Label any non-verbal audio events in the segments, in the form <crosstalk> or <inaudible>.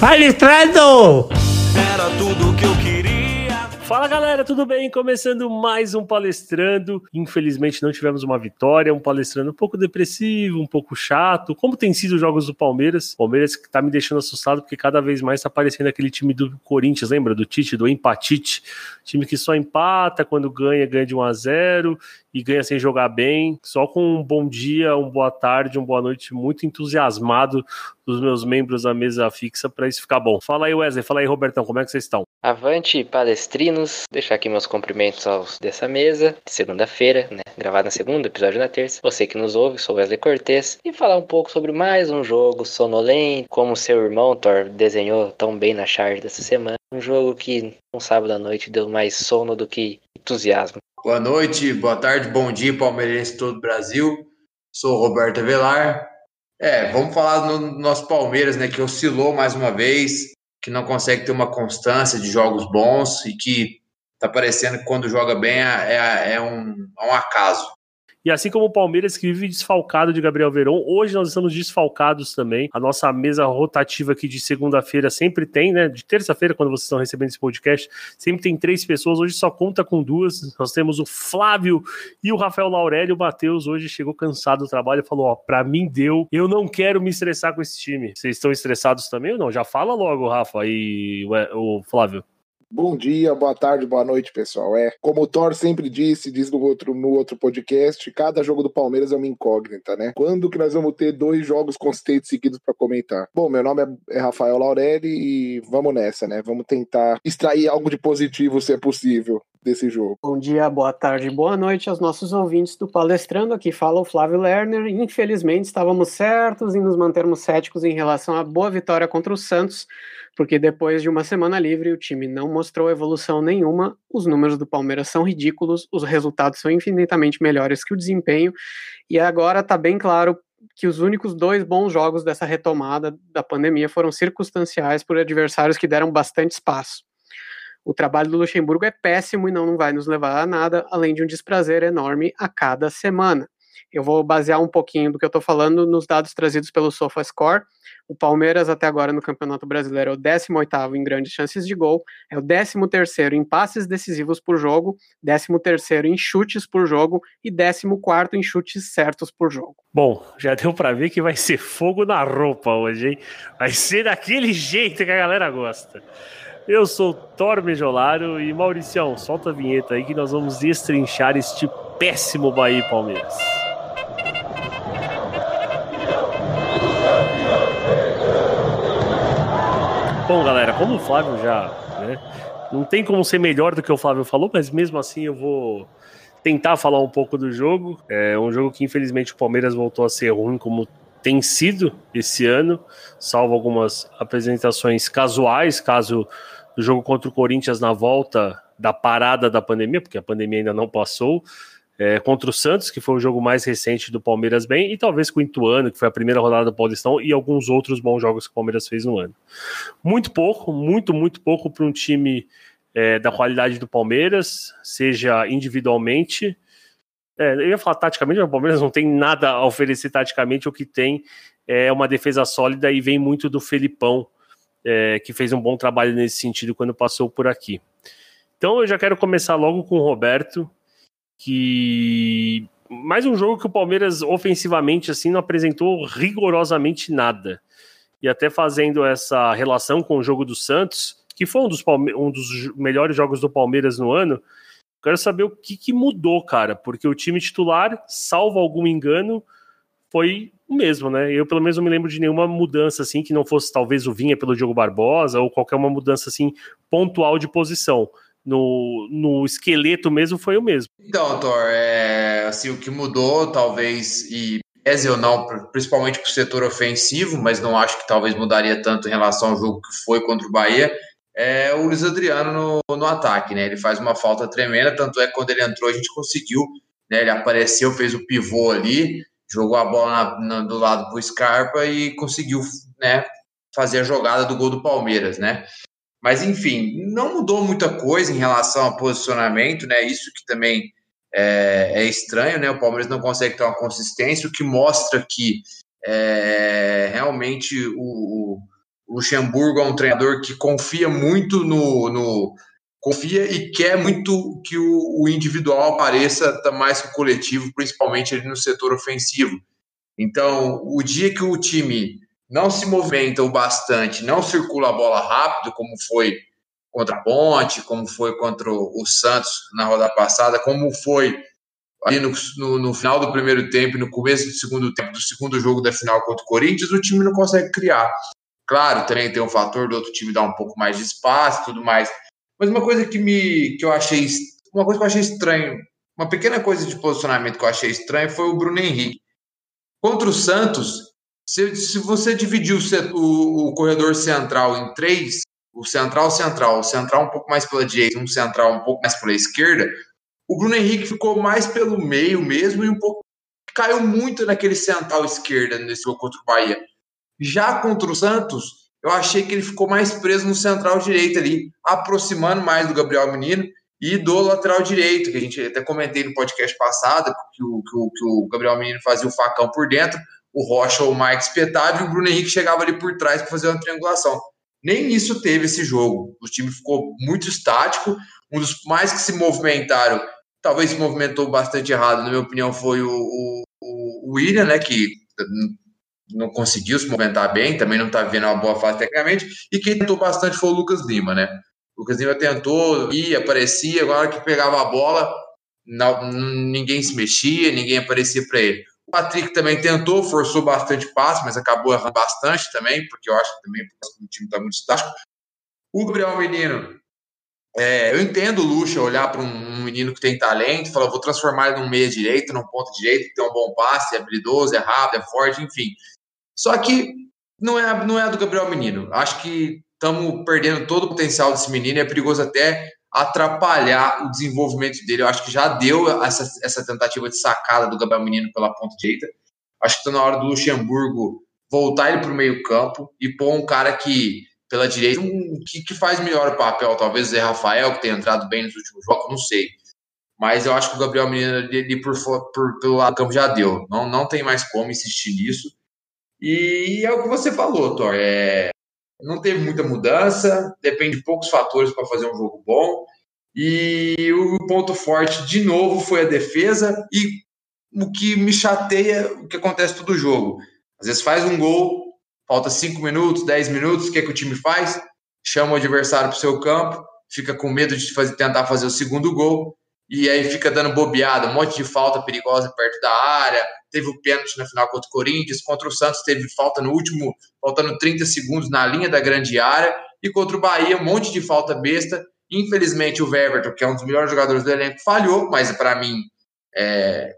Palestrando! Era tudo que eu queria. Galera, tudo bem? Começando mais um palestrando. Infelizmente não tivemos uma vitória, um palestrando um pouco depressivo, um pouco chato. Como tem sido os jogos do Palmeiras? Palmeiras que tá me deixando assustado porque cada vez mais tá aparecendo aquele time do Corinthians, lembra do Tite, do empatite? Time que só empata quando ganha, ganha de 1 a 0 e ganha sem jogar bem. Só com um bom dia, uma boa tarde, uma boa noite, muito entusiasmado dos meus membros da mesa fixa para isso ficar bom. Fala aí, Wesley, fala aí, Robertão, como é que vocês estão? Avante, palestrinos. Deixar aqui meus cumprimentos aos dessa mesa, de segunda-feira, né? Gravado na segunda, episódio na terça. Você que nos ouve, sou Wesley Cortez. E falar um pouco sobre mais um jogo sonolento, como seu irmão Thor desenhou tão bem na charge dessa semana. Um jogo que um sábado à noite deu mais sono do que entusiasmo. Boa noite, boa tarde, bom dia, palmeirense todo o Brasil. Sou Roberto Avelar. É, vamos falar do nosso Palmeiras, né, que oscilou mais uma vez, que não consegue ter uma constância de jogos bons e que tá parecendo que quando joga bem é, é, é um, é um acaso. E assim como o Palmeiras que vive desfalcado de Gabriel Veron, hoje nós estamos desfalcados também. A nossa mesa rotativa aqui de segunda-feira sempre tem, né? De terça-feira, quando vocês estão recebendo esse podcast, sempre tem três pessoas. Hoje só conta com duas. Nós temos o Flávio e o Rafael Laurélio. O Matheus hoje chegou cansado do trabalho e falou: Ó, pra mim deu. Eu não quero me estressar com esse time. Vocês estão estressados também ou não? Já fala logo, Rafa e o Flávio. Bom dia, boa tarde, boa noite, pessoal. É, como o Thor sempre disse, diz no outro, no outro podcast, cada jogo do Palmeiras é uma incógnita, né? Quando que nós vamos ter dois jogos consistentes seguidos para comentar? Bom, meu nome é Rafael Laurelli e vamos nessa, né? Vamos tentar extrair algo de positivo, se é possível, desse jogo. Bom dia, boa tarde, boa noite aos nossos ouvintes do Palestrando. Aqui fala o Flávio Lerner. Infelizmente, estávamos certos em nos mantermos céticos em relação à boa vitória contra o Santos porque depois de uma semana livre o time não mostrou evolução nenhuma, os números do Palmeiras são ridículos, os resultados são infinitamente melhores que o desempenho, e agora está bem claro que os únicos dois bons jogos dessa retomada da pandemia foram circunstanciais por adversários que deram bastante espaço. O trabalho do Luxemburgo é péssimo e não vai nos levar a nada, além de um desprazer enorme a cada semana. Eu vou basear um pouquinho do que eu estou falando nos dados trazidos pelo SofaScore. O Palmeiras, até agora no Campeonato Brasileiro, é o 18 em grandes chances de gol, é o 13 em passes decisivos por jogo, 13 em chutes por jogo e 14 em chutes certos por jogo. Bom, já deu para ver que vai ser fogo na roupa hoje, hein? Vai ser daquele jeito que a galera gosta. Eu sou Thor Mejolaro e Mauricião, solta a vinheta aí que nós vamos destrinchar este péssimo Bahia Palmeiras. Bom, galera, como o Flávio já, né, não tem como ser melhor do que o Flávio falou, mas mesmo assim eu vou tentar falar um pouco do jogo. É um jogo que infelizmente o Palmeiras voltou a ser ruim como tem sido esse ano, salvo algumas apresentações casuais, caso do jogo contra o Corinthians na volta da parada da pandemia, porque a pandemia ainda não passou, é, contra o Santos, que foi o jogo mais recente do Palmeiras bem, e talvez com o Ituano, que foi a primeira rodada do Paulistão, e alguns outros bons jogos que o Palmeiras fez no ano. Muito pouco, muito, muito pouco para um time é, da qualidade do Palmeiras, seja individualmente. É, eu ia falar taticamente, mas o Palmeiras não tem nada a oferecer taticamente, o que tem é uma defesa sólida e vem muito do Felipão, é, que fez um bom trabalho nesse sentido quando passou por aqui. Então eu já quero começar logo com o Roberto, que mais um jogo que o Palmeiras ofensivamente assim não apresentou rigorosamente nada. E até fazendo essa relação com o jogo do Santos, que foi um dos, Palme um dos melhores jogos do Palmeiras no ano, quero saber o que, que mudou, cara, porque o time titular, salvo algum engano, foi o mesmo, né? Eu pelo menos não me lembro de nenhuma mudança assim que não fosse talvez o Vinha pelo Diogo Barbosa ou qualquer uma mudança assim pontual de posição no, no esqueleto mesmo foi o mesmo. Então, Thor, é, assim, o que mudou, talvez, e pese ou não, principalmente para o setor ofensivo, mas não acho que talvez mudaria tanto em relação ao jogo que foi contra o Bahia, é o Luiz Adriano no, no ataque, né? Ele faz uma falta tremenda, tanto é que quando ele entrou a gente conseguiu, né? Ele apareceu, fez o pivô ali, jogou a bola na, na, do lado para o Scarpa e conseguiu, né? Fazer a jogada do gol do Palmeiras, né? Mas, enfim, não mudou muita coisa em relação ao posicionamento, né? Isso que também é, é estranho, né? O Palmeiras não consegue ter uma consistência, o que mostra que é, realmente o, O Luxemburgo é um treinador que confia muito no, no confia e quer muito que o, o, individual apareça mais que o coletivo, principalmente ali no setor ofensivo. Então, o dia que o time não se movimenta o bastante, não circula a bola rápido, como foi contra a Ponte, como foi contra o Santos na rodada passada, como foi ali no, no, no, final do primeiro tempo e no começo do segundo tempo, do segundo jogo da final contra o Corinthians, o time não consegue criar. Claro, também tem o fator do outro time dar um pouco mais de espaço tudo mais. Mas uma coisa que me que eu achei uma coisa que eu achei estranho, uma pequena coisa de posicionamento que eu achei estranho foi o Bruno Henrique. Contra o Santos, se, se você dividir o, o, o corredor central em três, o central central, o central um pouco mais pela direita, um central um pouco mais pela esquerda, o Bruno Henrique ficou mais pelo meio mesmo e um pouco caiu muito naquele central esquerda nesse jogo contra o Bahia. Já contra o Santos, eu achei que ele ficou mais preso no central direito ali, aproximando mais do Gabriel Menino e do lateral direito, que a gente até comentei no podcast passado, que o, que o, que o Gabriel Menino fazia o facão por dentro, o Rocha ou o Mike espetava e o Bruno Henrique chegava ali por trás para fazer uma triangulação. Nem isso teve esse jogo. O time ficou muito estático. Um dos mais que se movimentaram, talvez se movimentou bastante errado, na minha opinião, foi o, o, o William, né, que não conseguiu se movimentar bem, também não está vivendo uma boa fase tecnicamente, e quem tentou bastante foi o Lucas Lima, né? O Lucas Lima tentou, ia, aparecia, agora que pegava a bola, não, ninguém se mexia, ninguém aparecia para ele. O Patrick também tentou, forçou bastante passe, mas acabou errando bastante também, porque eu acho que também o time está muito estático. O Gabriel Menino, é, eu entendo o Lucha olhar para um, menino que tem talento falar, vou transformar ele num meia direito, num ponto direito, que tem um bom passe, é habilidoso, é rápido, é forte, enfim. Só que não é, não é do Gabriel Menino. Acho que estamos perdendo todo o potencial desse menino é perigoso até atrapalhar o desenvolvimento dele. Eu acho que já deu essa, essa tentativa de sacada do Gabriel Menino pela ponta direita. Acho que está na hora do Luxemburgo voltar ele para o meio-campo e pôr um cara que, pela direita, um, que, que faz melhor o papel. Talvez o Zé Rafael, que tem entrado bem nos últimos jogos, não sei. Mas eu acho que o Gabriel Menino ali por, por, pelo lado do campo já deu. Não, não tem mais como insistir nisso. E é o que você falou, Thor. É, não teve muita mudança, depende de poucos fatores para fazer um jogo bom. E o ponto forte, de novo, foi a defesa. E o que me chateia, o que acontece todo jogo. Às vezes faz um gol, falta 5 minutos, 10 minutos, o que, é que o time faz? Chama o adversário para o seu campo, fica com medo de fazer, tentar fazer o segundo gol, e aí fica dando bobeada, um monte de falta perigosa perto da área, teve o pênalti na final contra o Corinthians, contra o Santos teve falta no último, faltando 30 segundos na linha da grande área, e contra o Bahia, um monte de falta besta. Infelizmente, o Weverton, que é um dos melhores jogadores do elenco, falhou, mas para mim é...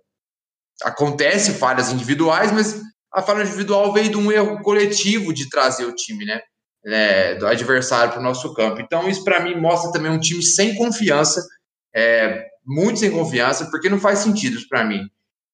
acontece falhas individuais, mas a falha individual veio de um erro coletivo de trazer o time, né? É, do adversário para o nosso campo. Então, isso para mim mostra também um time sem confiança, é, muito sem confiança, porque não faz sentido para mim.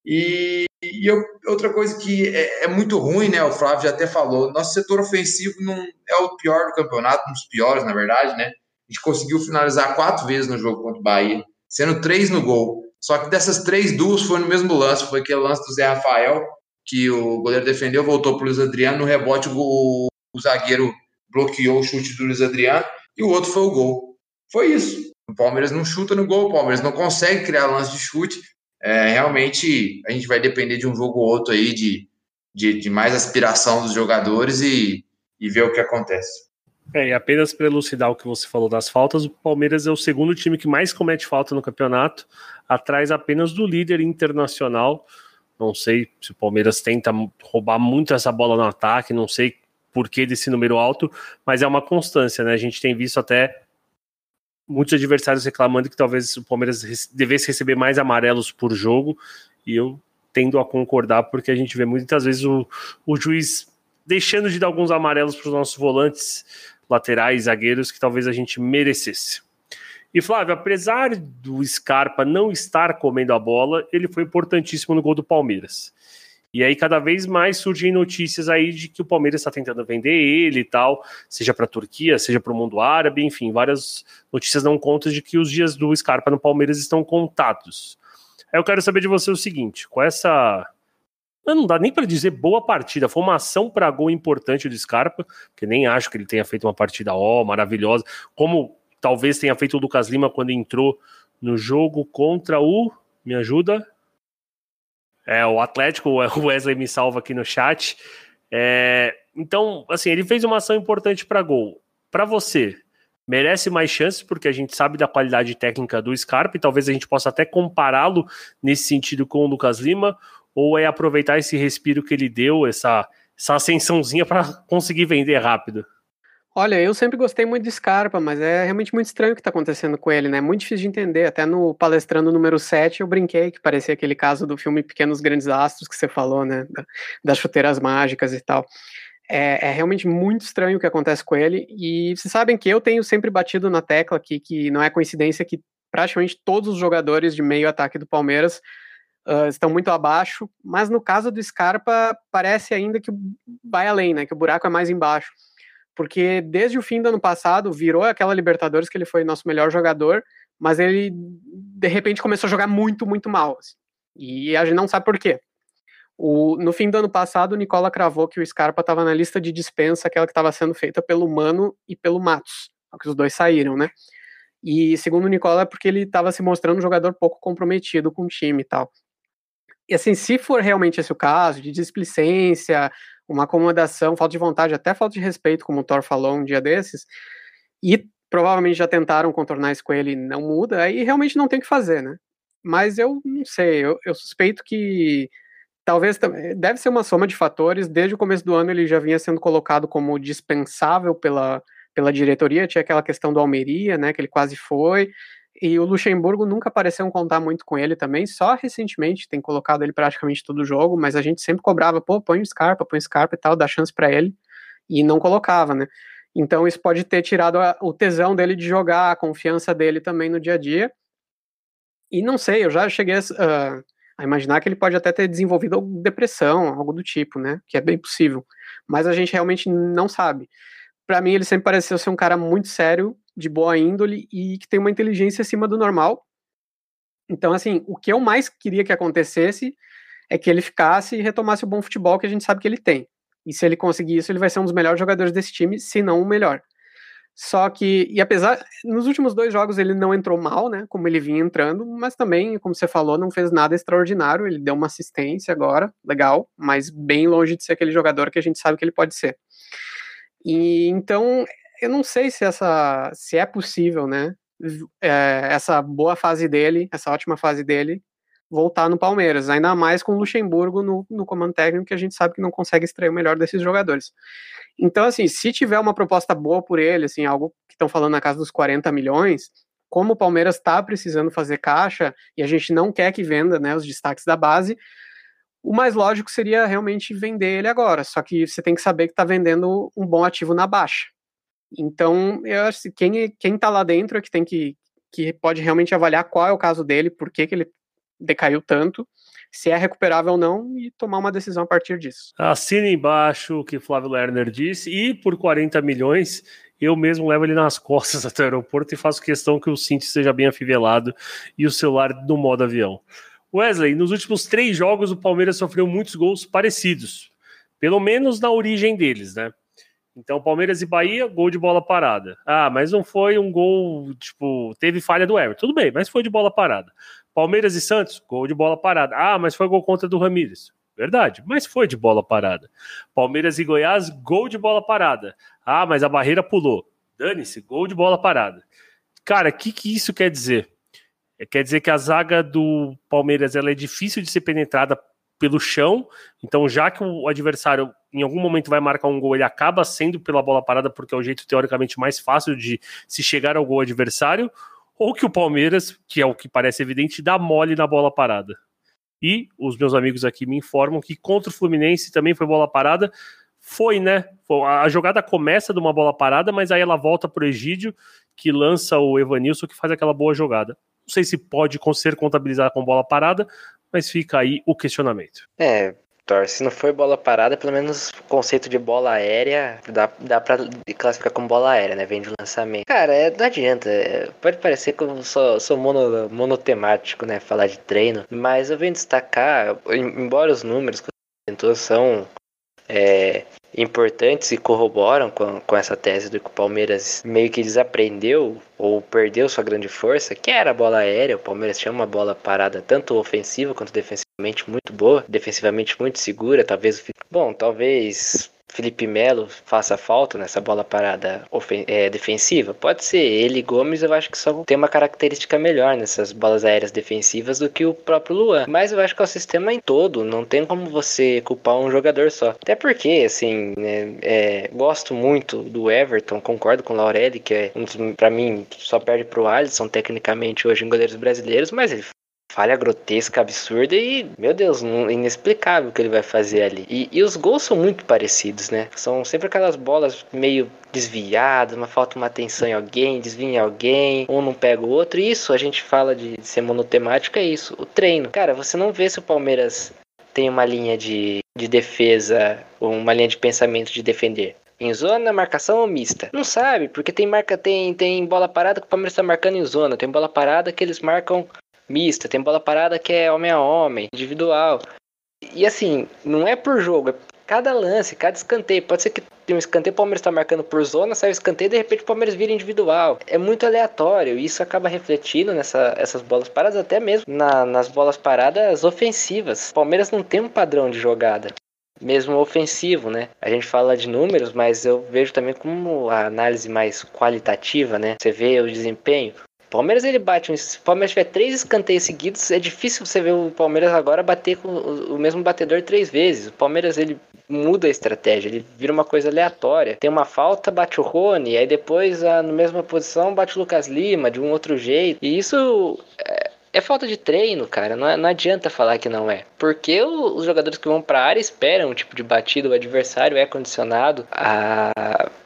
E, e eu, outra coisa que é, é, muito ruim, né? O Flávio já até falou, nosso setor ofensivo não é o pior do campeonato, um dos piores, na verdade, né? A gente conseguiu finalizar quatro vezes no jogo contra o Bahia, sendo três no gol. Só que dessas três, duas foi no mesmo lance, foi aquele lance do Zé Rafael, que o goleiro defendeu, voltou para o Luiz Adriano, no rebote o, o zagueiro bloqueou o chute do Luiz Adriano, e o outro foi o gol. Foi isso. O Palmeiras não chuta no gol, o Palmeiras não consegue criar lance de chute, é, realmente a gente vai depender de um jogo ou outro aí, de, de, de mais aspiração dos jogadores e, e ver o que acontece. É, e apenas para elucidar o que você falou das faltas, o Palmeiras é o segundo time que mais comete falta no campeonato, atrás apenas do líder internacional. Não sei se o Palmeiras tenta roubar muito essa bola no ataque, não sei por que desse número alto, mas é uma constância, né? A gente tem visto até muitos adversários reclamando que talvez o Palmeiras devesse receber mais amarelos por jogo, e eu tendo a concordar, porque a gente vê muitas vezes o, o juiz deixando de dar alguns amarelos para os nossos volantes, laterais, zagueiros, que talvez a gente merecesse. E Flávio, apesar do Scarpa não estar comendo a bola, ele foi importantíssimo no gol do Palmeiras. E aí cada vez mais surgem notícias aí de que o Palmeiras está tentando vender ele e tal, seja para a Turquia, seja para o mundo árabe, enfim, várias notícias dão conta de que os dias do Scarpa no Palmeiras estão contados. Aí eu quero saber de você o seguinte, com essa não dá nem para dizer boa partida, foi uma ação para gol importante do Scarpa, que nem acho que ele tenha feito uma partida ó, maravilhosa, como talvez tenha feito o Lucas Lima quando entrou no jogo contra o. Me ajuda? É, o Atlético, o <laughs> Wesley me salva aqui no chat. É, então, assim, ele fez uma ação importante para gol. Para você, merece mais chances, porque a gente sabe da qualidade técnica do Scarpa e talvez a gente possa até compará-lo nesse sentido com o Lucas Lima, ou é aproveitar esse respiro que ele deu, essa, essa ascensãozinha para conseguir vender rápido? Olha, eu sempre gostei muito de Scarpa, mas é realmente muito estranho o que está acontecendo com ele, né? Muito difícil de entender. Até no palestrando número 7 eu brinquei que parecia aquele caso do filme Pequenos Grandes Astros que você falou, né? das chuteiras mágicas e tal. É, é, realmente muito estranho o que acontece com ele. E vocês sabem que eu tenho sempre batido na tecla aqui que não é coincidência que praticamente todos os jogadores de meio ataque do Palmeiras uh, estão muito abaixo. Mas no caso do Scarpa, parece ainda que vai além, né? Que o buraco é mais embaixo porque desde o fim do ano passado virou aquela Libertadores que ele foi nosso melhor jogador, mas ele de repente começou a jogar muito, muito mal. Assim. E a gente não sabe por quê. O, no fim do ano passado, o Nicola cravou que o Scarpa estava na lista de dispensa, aquela que estava sendo feita pelo Mano e pelo Matos, que os dois saíram, né? E segundo o Nicola, é porque ele estava se mostrando um jogador pouco comprometido com o time e tal. E assim, se for realmente esse o caso, de displicência, uma acomodação, falta de vontade, até falta de respeito, como o Thor falou um dia desses, e provavelmente já tentaram contornar isso com ele e não muda, aí realmente não tem o que fazer, né? Mas eu não sei, eu, eu suspeito que talvez deve ser uma soma de fatores. Desde o começo do ano ele já vinha sendo colocado como dispensável pela, pela diretoria, tinha aquela questão do Almeria, né, que ele quase foi. E o Luxemburgo nunca pareceu contar muito com ele também, só recentemente tem colocado ele praticamente todo jogo, mas a gente sempre cobrava, pô, põe o Scarpa, põe o Scarpa e tal, dá chance para ele, e não colocava, né? Então isso pode ter tirado a, o tesão dele de jogar, a confiança dele também no dia a dia. E não sei, eu já cheguei a, uh, a imaginar que ele pode até ter desenvolvido depressão, algo do tipo, né? Que é bem possível. Mas a gente realmente não sabe. Para mim, ele sempre pareceu ser um cara muito sério de boa índole e que tem uma inteligência acima do normal. Então, assim, o que eu mais queria que acontecesse é que ele ficasse e retomasse o bom futebol que a gente sabe que ele tem. E se ele conseguir isso, ele vai ser um dos melhores jogadores desse time, se não o melhor. Só que, e apesar, nos últimos dois jogos ele não entrou mal, né, como ele vinha entrando, mas também, como você falou, não fez nada extraordinário, ele deu uma assistência agora, legal, mas bem longe de ser aquele jogador que a gente sabe que ele pode ser. E então, eu não sei se essa se é possível, né? É, essa boa fase dele, essa ótima fase dele, voltar no Palmeiras, ainda mais com o Luxemburgo no, no comando técnico, que a gente sabe que não consegue extrair o melhor desses jogadores. Então, assim, se tiver uma proposta boa por ele, assim, algo que estão falando na casa dos 40 milhões, como o Palmeiras está precisando fazer caixa e a gente não quer que venda né, os destaques da base, o mais lógico seria realmente vender ele agora. Só que você tem que saber que está vendendo um bom ativo na baixa. Então, eu acho que quem, quem tá lá dentro é que tem que, que pode realmente avaliar qual é o caso dele, por que, que ele decaiu tanto, se é recuperável ou não, e tomar uma decisão a partir disso. Assina embaixo o que Flávio Lerner disse, e por 40 milhões, eu mesmo levo ele nas <laughs> costas até o aeroporto e faço questão que o cinto seja bem afivelado e o celular no modo avião. Wesley, nos últimos três jogos o Palmeiras sofreu muitos gols parecidos, pelo menos na origem deles, né? Então, Palmeiras e Bahia, gol de bola parada. Ah, mas não foi um gol, tipo, teve falha do Everton. Tudo bem, mas foi de bola parada. Palmeiras e Santos, gol de bola parada. Ah, mas foi gol contra do Ramírez. Verdade, mas foi de bola parada. Palmeiras e Goiás, gol de bola parada. Ah, mas a barreira pulou. Dane-se, gol de bola parada. Cara, o que, que isso quer dizer? Quer dizer que a zaga do Palmeiras ela é difícil de ser penetrada pelo chão. Então, já que o adversário em algum momento vai marcar um gol, ele acaba sendo pela bola parada, porque é o jeito teoricamente mais fácil de se chegar ao gol adversário, ou que o Palmeiras, que é o que parece evidente, dá mole na bola parada. E os meus amigos aqui me informam que contra o Fluminense também foi bola parada. Foi, né? A jogada começa de uma bola parada, mas aí ela volta pro Egídio, que lança o Evanilson, que faz aquela boa jogada. Não sei se pode ser contabilizada com bola parada, mas fica aí o questionamento. É, Thor, se não foi bola parada, pelo menos o conceito de bola aérea dá, dá pra classificar como bola aérea, né? Vem de lançamento. Cara, é, não adianta. É, pode parecer que eu sou, sou mono, monotemático, né? Falar de treino. Mas eu venho destacar, embora os números Todos são é, importantes e corroboram com, com essa tese do que o Palmeiras meio que desaprendeu ou perdeu sua grande força, que era a bola aérea. O Palmeiras tinha uma bola parada tanto ofensiva quanto defensivamente muito boa, defensivamente muito segura. Talvez, bom, talvez Felipe Melo faça falta nessa bola parada é, defensiva? Pode ser. Ele e Gomes eu acho que só tem uma característica melhor nessas bolas aéreas defensivas do que o próprio Luan. Mas eu acho que é o sistema em todo. Não tem como você culpar um jogador só. Até porque, assim, né, é, gosto muito do Everton, concordo com o Laurelli, que é um dos, pra mim, só perde pro Alisson tecnicamente hoje em goleiros brasileiros, mas ele falha grotesca, absurda e, meu Deus, inexplicável o que ele vai fazer ali. E, e, os gols são muito parecidos, né? São sempre aquelas bolas meio desviadas, uma falta uma atenção em alguém, desvia em alguém, um não pega o outro. Isso a gente fala de, de ser monotemático, é isso, o treino. Cara, você não vê se o Palmeiras tem uma linha de, de defesa, uma linha de pensamento de defender. Em zona, marcação ou mista? Não sabe, porque tem marca, tem, tem bola parada que o Palmeiras está marcando em zona, tem bola parada que eles marcam mista, tem bola parada que é homem a homem, individual. E assim, não é por jogo, é cada lance, cada escanteio. Pode ser que tem um escanteio, o Palmeiras está marcando por zona, sai o escanteio e de repente o Palmeiras vira individual. É muito aleatório e isso acaba refletindo nessas bolas paradas, até mesmo na, nas bolas paradas ofensivas. O Palmeiras não tem um padrão de jogada. Mesmo ofensivo, né? A gente fala de números, mas eu vejo também como a análise mais qualitativa, né? Você vê o desempenho. Palmeiras ele bate, se o Palmeiras tiver três escanteios seguidos, é difícil você ver o Palmeiras agora bater com o mesmo batedor três vezes. O Palmeiras ele muda a estratégia, ele vira uma coisa aleatória. Tem uma falta, bate o Rony, aí depois na mesma posição bate o Lucas Lima de um outro jeito. E isso é, é falta de treino, cara. Não, não, adianta falar que não é. Porque os jogadores que vão pra área esperam um tipo de batida, o adversário é condicionado a.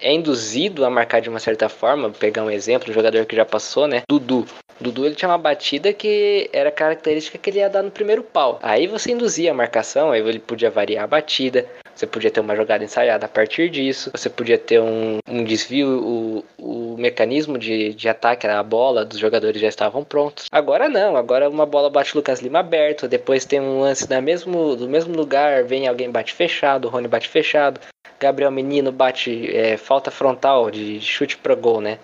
é induzido a marcar de uma certa forma. Vou pegar um exemplo, um jogador que já passou, né? Dudu. Dudu ele tinha uma batida que era característica que ele ia dar no primeiro pau. Aí você induzia a marcação, aí ele podia variar a batida. Você podia ter uma jogada ensaiada a partir disso. Você podia ter um, um desvio. O, o mecanismo de, de ataque, a bola dos jogadores já estavam prontos. Agora não. Agora uma bola bate Lucas Lima aberto. Depois tem um lance da mesmo, do mesmo lugar. Vem alguém bate fechado. O Rony bate fechado. Gabriel Menino bate é, falta frontal de chute pro gol, né?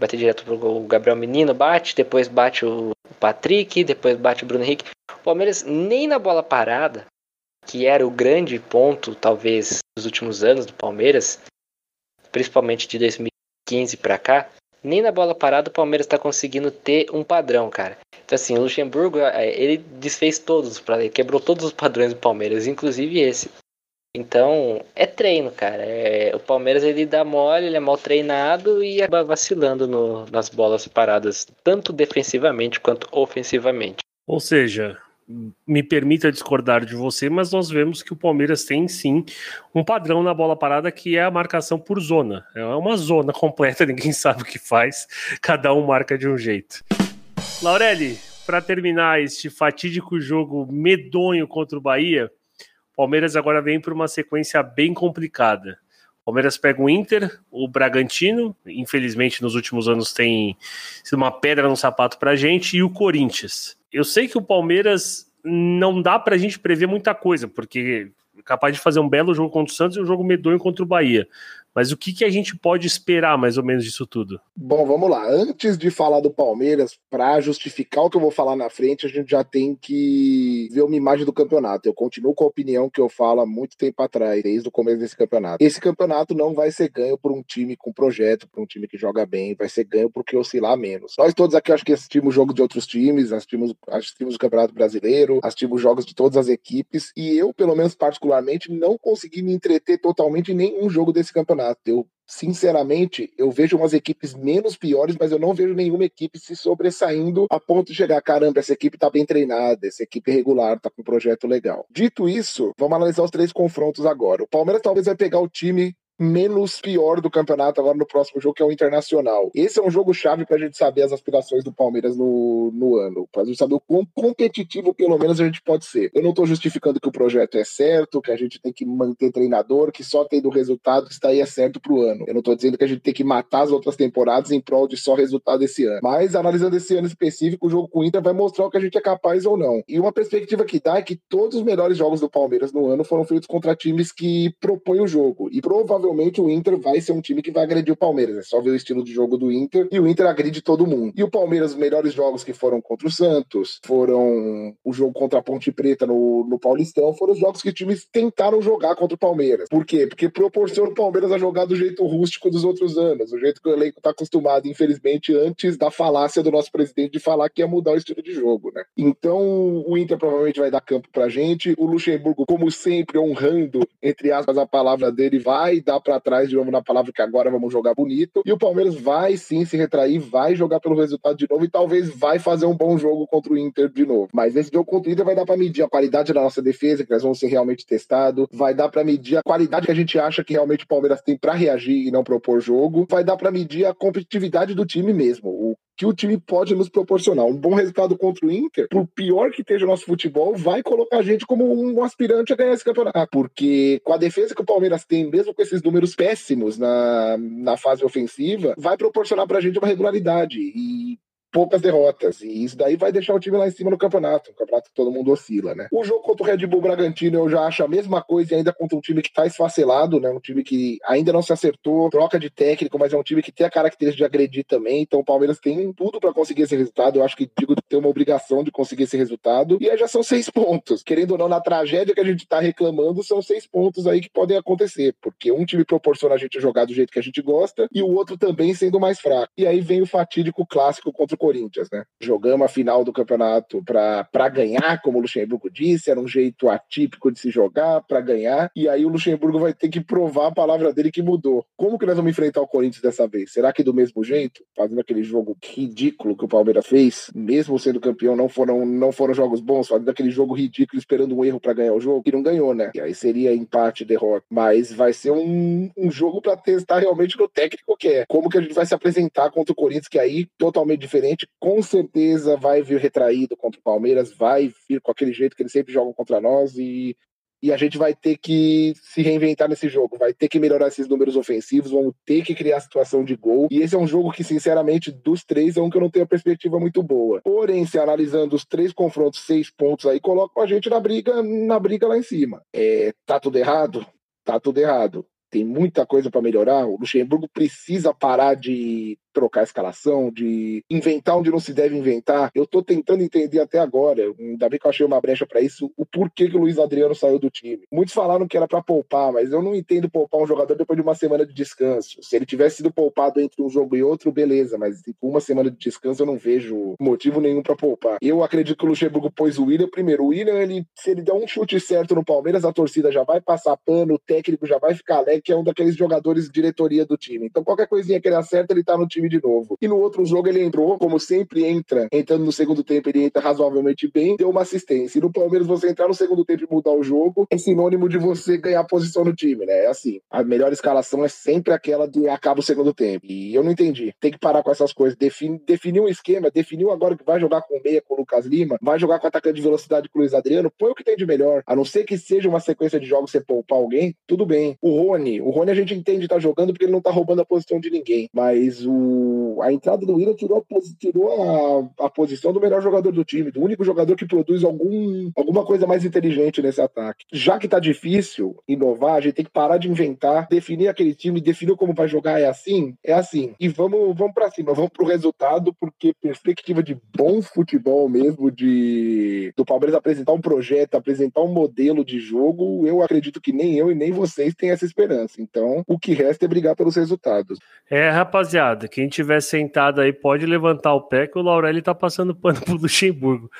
Bater direto pro gol. O Gabriel Menino bate. Depois bate o Patrick. Depois bate o Bruno Henrique. O Palmeiras nem na bola parada que era o grande ponto, talvez, dos últimos anos do Palmeiras, principalmente de 2015 para cá, nem na bola parada o Palmeiras está conseguindo ter um padrão, cara. Então, assim, o Luxemburgo, é, ele desfez todos, ele quebrou todos os padrões do Palmeiras, inclusive esse. Então, é treino, cara. É, o Palmeiras ele dá mole, ele é mal treinado e acaba vacilando no, nas bolas paradas, tanto defensivamente quanto ofensivamente. Ou seja, me permita discordar de você, mas nós vemos que o Palmeiras tem sim um padrão na bola parada que é a marcação por zona. É uma zona <laughs> completa, ninguém sabe o que faz, cada um marca de um jeito. Laurelli, para terminar este fatídico jogo medonho contra o Bahia, Palmeiras agora vem para uma sequência bem complicada. Palmeiras pega o Inter, o Bragantino, infelizmente nos últimos anos tem sido uma pedra no sapato para gente, e o Corinthians eu sei que o Palmeiras não dá para a gente prever muita coisa, porque capaz de fazer um belo jogo contra o Santos e um jogo medonho contra o Bahia. Mas o que, que a gente pode esperar mais ou menos disso tudo? Bom, vamos lá. Antes de falar do Palmeiras, para justificar o que eu vou falar na frente, a gente já tem que ver uma imagem do campeonato. Eu continuo com a opinião que eu falo há muito tempo atrás, desde o começo desse campeonato. Esse campeonato não vai ser ganho por um time com projeto, por um time que joga bem, vai ser ganho porque oscilar menos. Nós todos aqui acho que assistimos jogos de outros times, assistimos, assistimos o Campeonato Brasileiro, assistimos jogos de todas as equipes, e eu, pelo menos particularmente, não consegui me entreter totalmente em nenhum jogo desse campeonato campeonato. Eu, sinceramente, eu vejo umas equipes menos piores, mas eu não vejo nenhuma equipe se sobressaindo a ponto de chegar, caramba, essa equipe tá bem treinada, essa equipe regular, tá com um projeto legal. Dito isso, vamos analisar os três confrontos agora. O Palmeiras talvez vai pegar o time menos pior do campeonato agora no próximo jogo, que é o Internacional. Esse é um jogo chave pra gente saber as aspirações do Palmeiras no, no ano, pra gente saber o quão competitivo, pelo menos, a gente pode ser. Eu não tô justificando que o projeto é certo, que a gente tem que manter treinador, que só tendo resultado está aí é certo pro ano. Eu não tô dizendo que a gente tem que matar as outras temporadas em prol de só resultado esse ano. Mas, analisando esse ano específico, o jogo com o Inter vai mostrar o que a gente é capaz ou não. E uma perspectiva que dá é que todos os melhores jogos do Palmeiras no ano foram feitos contra times que propõem o jogo. E provavelmente o Inter vai ser um time que vai agredir o Palmeiras. É só ver o estilo de jogo do Inter e o Inter agride todo mundo. E o Palmeiras, os melhores jogos que foram contra o Santos, foram o jogo contra a Ponte Preta no, no Paulistão, foram os jogos que os times tentaram jogar contra o Palmeiras. Por quê? Porque proporciona o Palmeiras a jogar do jeito rústico dos outros anos, o jeito que o elenco está acostumado, infelizmente, antes da falácia do nosso presidente de falar que ia mudar o estilo de jogo, né? Então, o Inter provavelmente vai dar campo pra gente. O Luxemburgo, como sempre, honrando, entre aspas, a palavra dele, vai dar para trás de novo na palavra que agora vamos jogar bonito. E o Palmeiras vai sim se retrair, vai jogar pelo resultado de novo e talvez vai fazer um bom jogo contra o Inter de novo. Mas esse jogo contra o Inter vai dar para medir a qualidade da nossa defesa, que nós vamos ser realmente testados. Vai dar para medir a qualidade que a gente acha que realmente o Palmeiras tem para reagir e não propor jogo. Vai dar para medir a competitividade do time mesmo. O que o time pode nos proporcionar. Um bom resultado contra o Inter, por pior que esteja o nosso futebol, vai colocar a gente como um aspirante a ganhar esse campeonato. Porque com a defesa que o Palmeiras tem, mesmo com esses números péssimos na, na fase ofensiva, vai proporcionar pra gente uma regularidade. E poucas derrotas. E isso daí vai deixar o time lá em cima no campeonato, um campeonato que todo mundo oscila, né? O jogo contra o Red Bull Bragantino eu já acho a mesma coisa e ainda contra um time que tá esfacelado, né? Um time que ainda não se acertou, troca de técnico, mas é um time que tem a característica de agredir também. Então o Palmeiras tem tudo para conseguir esse resultado. Eu acho que digo tem uma obrigação de conseguir esse resultado. E aí já são seis pontos. Querendo ou não, na tragédia que a gente tá reclamando, são seis pontos aí que podem acontecer. Porque um time proporciona a gente jogar do jeito que a gente gosta e o outro também sendo mais fraco. E aí vem o fatídico clássico contra o Corinthians, né? Jogamos a final do campeonato para ganhar, como o Luxemburgo disse, era um jeito atípico de se jogar para ganhar, e aí o Luxemburgo vai ter que provar a palavra dele que mudou. Como que nós vamos enfrentar o Corinthians dessa vez? Será que do mesmo jeito? Fazendo aquele jogo ridículo que o Palmeiras fez, mesmo sendo campeão, não foram, não foram jogos bons, fazendo aquele jogo ridículo esperando um erro para ganhar o jogo, que não ganhou, né? E aí seria empate, derrota. Mas vai ser um, um jogo para testar realmente o que o técnico quer. Como que a gente vai se apresentar contra o Corinthians, que aí totalmente diferente com certeza vai vir retraído contra o Palmeiras, vai vir com aquele jeito que eles sempre jogam contra nós e, e a gente vai ter que se reinventar nesse jogo, vai ter que melhorar esses números ofensivos, vamos ter que criar situação de gol. E esse é um jogo que, sinceramente, dos três, é um que eu não tenho perspectiva muito boa. Porém, se analisando os três confrontos, seis pontos aí, coloca a gente na briga, na briga lá em cima. É, tá tudo errado? Tá tudo errado tem muita coisa para melhorar. O Luxemburgo precisa parar de trocar a escalação, de inventar onde não se deve inventar. Eu tô tentando entender até agora, ainda bem que eu achei uma brecha para isso, o porquê que o Luiz Adriano saiu do time. Muitos falaram que era para poupar, mas eu não entendo poupar um jogador depois de uma semana de descanso. Se ele tivesse sido poupado entre um jogo e outro, beleza, mas com uma semana de descanso eu não vejo motivo nenhum para poupar. Eu acredito que o Luxemburgo pôs o William primeiro. O William, ele, se ele der um chute certo no Palmeiras, a torcida já vai passar pano, o técnico já vai ficar alegre, que é um daqueles jogadores diretoria do time. Então qualquer coisinha que ele acerta, ele tá no time de novo. E no outro jogo ele entrou, como sempre entra, entrando no segundo tempo, ele entra razoavelmente bem, deu uma assistência. E no Palmeiras, você entrar no segundo tempo e mudar o jogo é sinônimo de você ganhar posição no time, né? É assim. A melhor escalação é sempre aquela de acaba o segundo tempo. E eu não entendi. Tem que parar com essas coisas. Define, definiu um esquema, definiu agora que vai jogar com o meia, com o Lucas Lima, vai jogar com atacante de velocidade com o Luiz Adriano, põe o que tem de melhor. A não ser que seja uma sequência de jogos você poupar alguém, tudo bem. O Rony, o Rony a gente entende tá jogando porque ele não tá roubando a posição de ninguém. Mas o, a entrada do Willian tirou, a, tirou a, a, posição do melhor jogador do time, do único jogador que produz algum, alguma coisa mais inteligente nesse ataque. Já que tá difícil inovar, a gente tem que parar de inventar, definir aquele time, definir como vai jogar, é assim? É assim. E vamos, vamos para cima, vamos pro resultado, porque perspectiva de bom futebol mesmo, de do Palmeiras apresentar um projeto, apresentar um modelo de jogo, eu acredito que nem eu e nem vocês têm essa esperança. Então, o que resta é brigar pelos resultados. É, rapaziada, quem tiver sentado aí pode levantar o pé que o Laurelli tá passando pano pro Luxemburgo.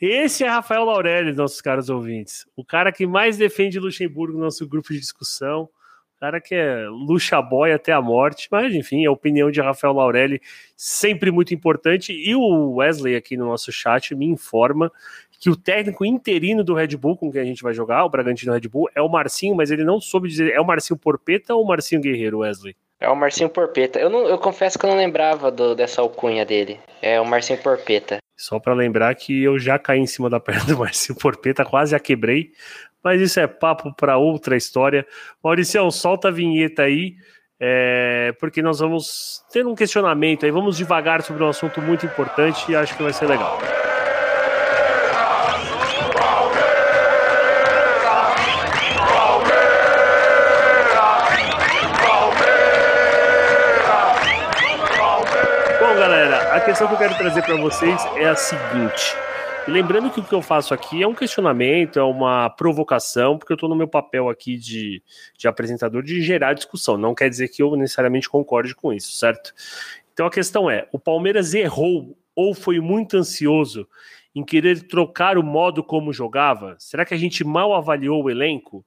Esse é Rafael Laurelli, nossos caros ouvintes. O cara que mais defende Luxemburgo no nosso grupo de discussão. cara que é luxa boy até a morte, mas enfim, a opinião de Rafael Laurelli sempre muito importante. E o Wesley aqui no nosso chat me informa que o técnico interino do Red Bull com quem a gente vai jogar, o Bragantino Red Bull, é o Marcinho, mas ele não soube dizer, é o Marcinho Porpeta ou o Marcinho Guerreiro, Wesley? É o Marcinho Porpeta. Eu, não, eu confesso que eu não lembrava do, dessa alcunha dele. É o Marcinho Porpeta. Só para lembrar que eu já caí em cima da <laughs> perna do Marcinho Porpeta, quase a quebrei, mas isso é papo para outra história. Mauricião, solta a vinheta aí, é, porque nós vamos ter um questionamento aí, vamos devagar sobre um assunto muito importante e acho que vai ser legal. Questão que eu quero trazer para vocês é a seguinte. Lembrando que o que eu faço aqui é um questionamento, é uma provocação, porque eu estou no meu papel aqui de, de apresentador de gerar discussão. Não quer dizer que eu necessariamente concorde com isso, certo? Então a questão é: o Palmeiras errou ou foi muito ansioso em querer trocar o modo como jogava? Será que a gente mal avaliou o elenco?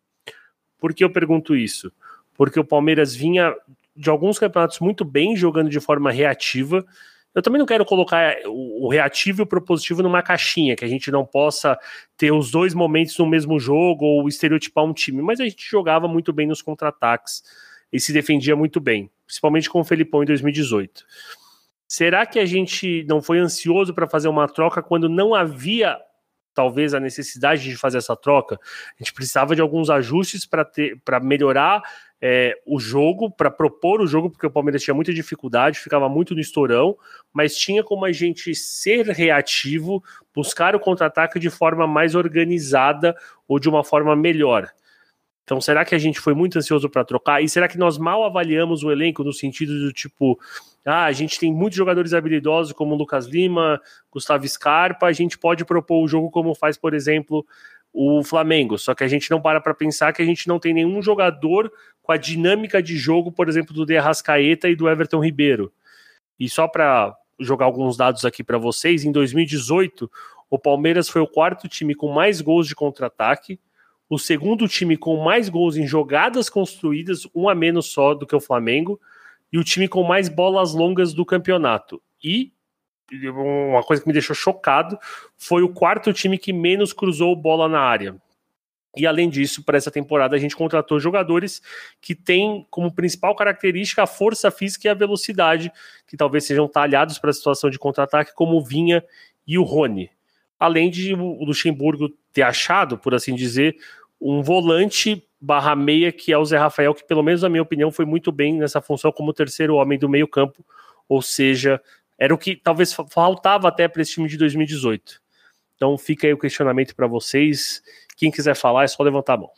Por que eu pergunto isso? Porque o Palmeiras vinha de alguns campeonatos muito bem, jogando de forma reativa eu também não quero colocar o reativo e o propositivo numa caixinha, que a gente não possa ter os dois momentos no mesmo jogo ou estereotipar um time, mas a gente jogava muito bem nos contra-ataques e se defendia muito bem, principalmente com o Felipão em 2018. Será que a gente não foi ansioso para fazer uma troca quando não havia talvez a necessidade de fazer essa troca? A gente precisava de alguns ajustes para melhorar é, o jogo, para propor o jogo, porque o Palmeiras tinha muita dificuldade, ficava muito no estourão, mas tinha como a gente ser reativo, buscar o contra-ataque de forma mais organizada ou de uma forma melhor. Então, será que a gente foi muito ansioso para trocar? E será que nós mal avaliamos o elenco no sentido do tipo, ah, a gente tem muitos jogadores habilidosos como Lucas Lima, Gustavo Scarpa, a gente pode propor o jogo como faz, por exemplo, o Flamengo. Só que a gente não para para pensar que a gente não tem nenhum jogador com a dinâmica de jogo, por exemplo, do De Arrascaeta e do Everton Ribeiro. E só para jogar alguns dados aqui para vocês, em 2018, o Palmeiras foi o quarto time com mais gols de contra-ataque, o segundo time com mais gols em jogadas construídas, um a menos só do que o Flamengo, e o time com mais bolas longas do campeonato. E uma coisa que me deixou chocado foi o quarto time que menos cruzou bola na área. E além disso, para essa temporada a gente contratou jogadores que têm como principal característica a força física e a velocidade, que talvez sejam talhados para a situação de contra-ataque, como o Vinha e o Rony. Além de o Luxemburgo ter achado, por assim dizer, um volante barra meia que é o Zé Rafael, que pelo menos na minha opinião foi muito bem nessa função como terceiro homem do meio campo, ou seja, era o que talvez faltava até para esse time de 2018. Então fica aí o questionamento para vocês. Quem quiser falar é só levantar a mão.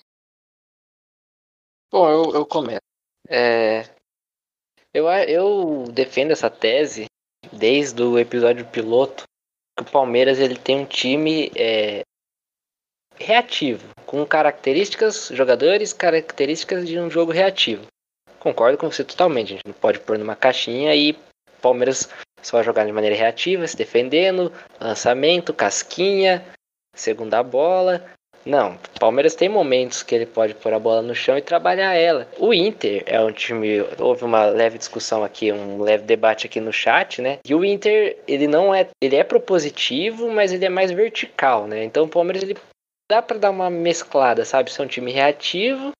Bom, eu, eu começo. É, eu, eu defendo essa tese desde o episódio piloto que o Palmeiras ele tem um time é, reativo, com características, jogadores, características de um jogo reativo. Concordo com você totalmente. A gente não pode pôr numa caixinha e Palmeiras só jogar de maneira reativa, se defendendo, lançamento, casquinha, segunda bola. Não, Palmeiras tem momentos que ele pode pôr a bola no chão e trabalhar ela. O Inter é um time, houve uma leve discussão aqui, um leve debate aqui no chat, né? E o Inter, ele não é, ele é propositivo, mas ele é mais vertical, né? Então o Palmeiras ele dá para dar uma mesclada, sabe? Ser um time reativo,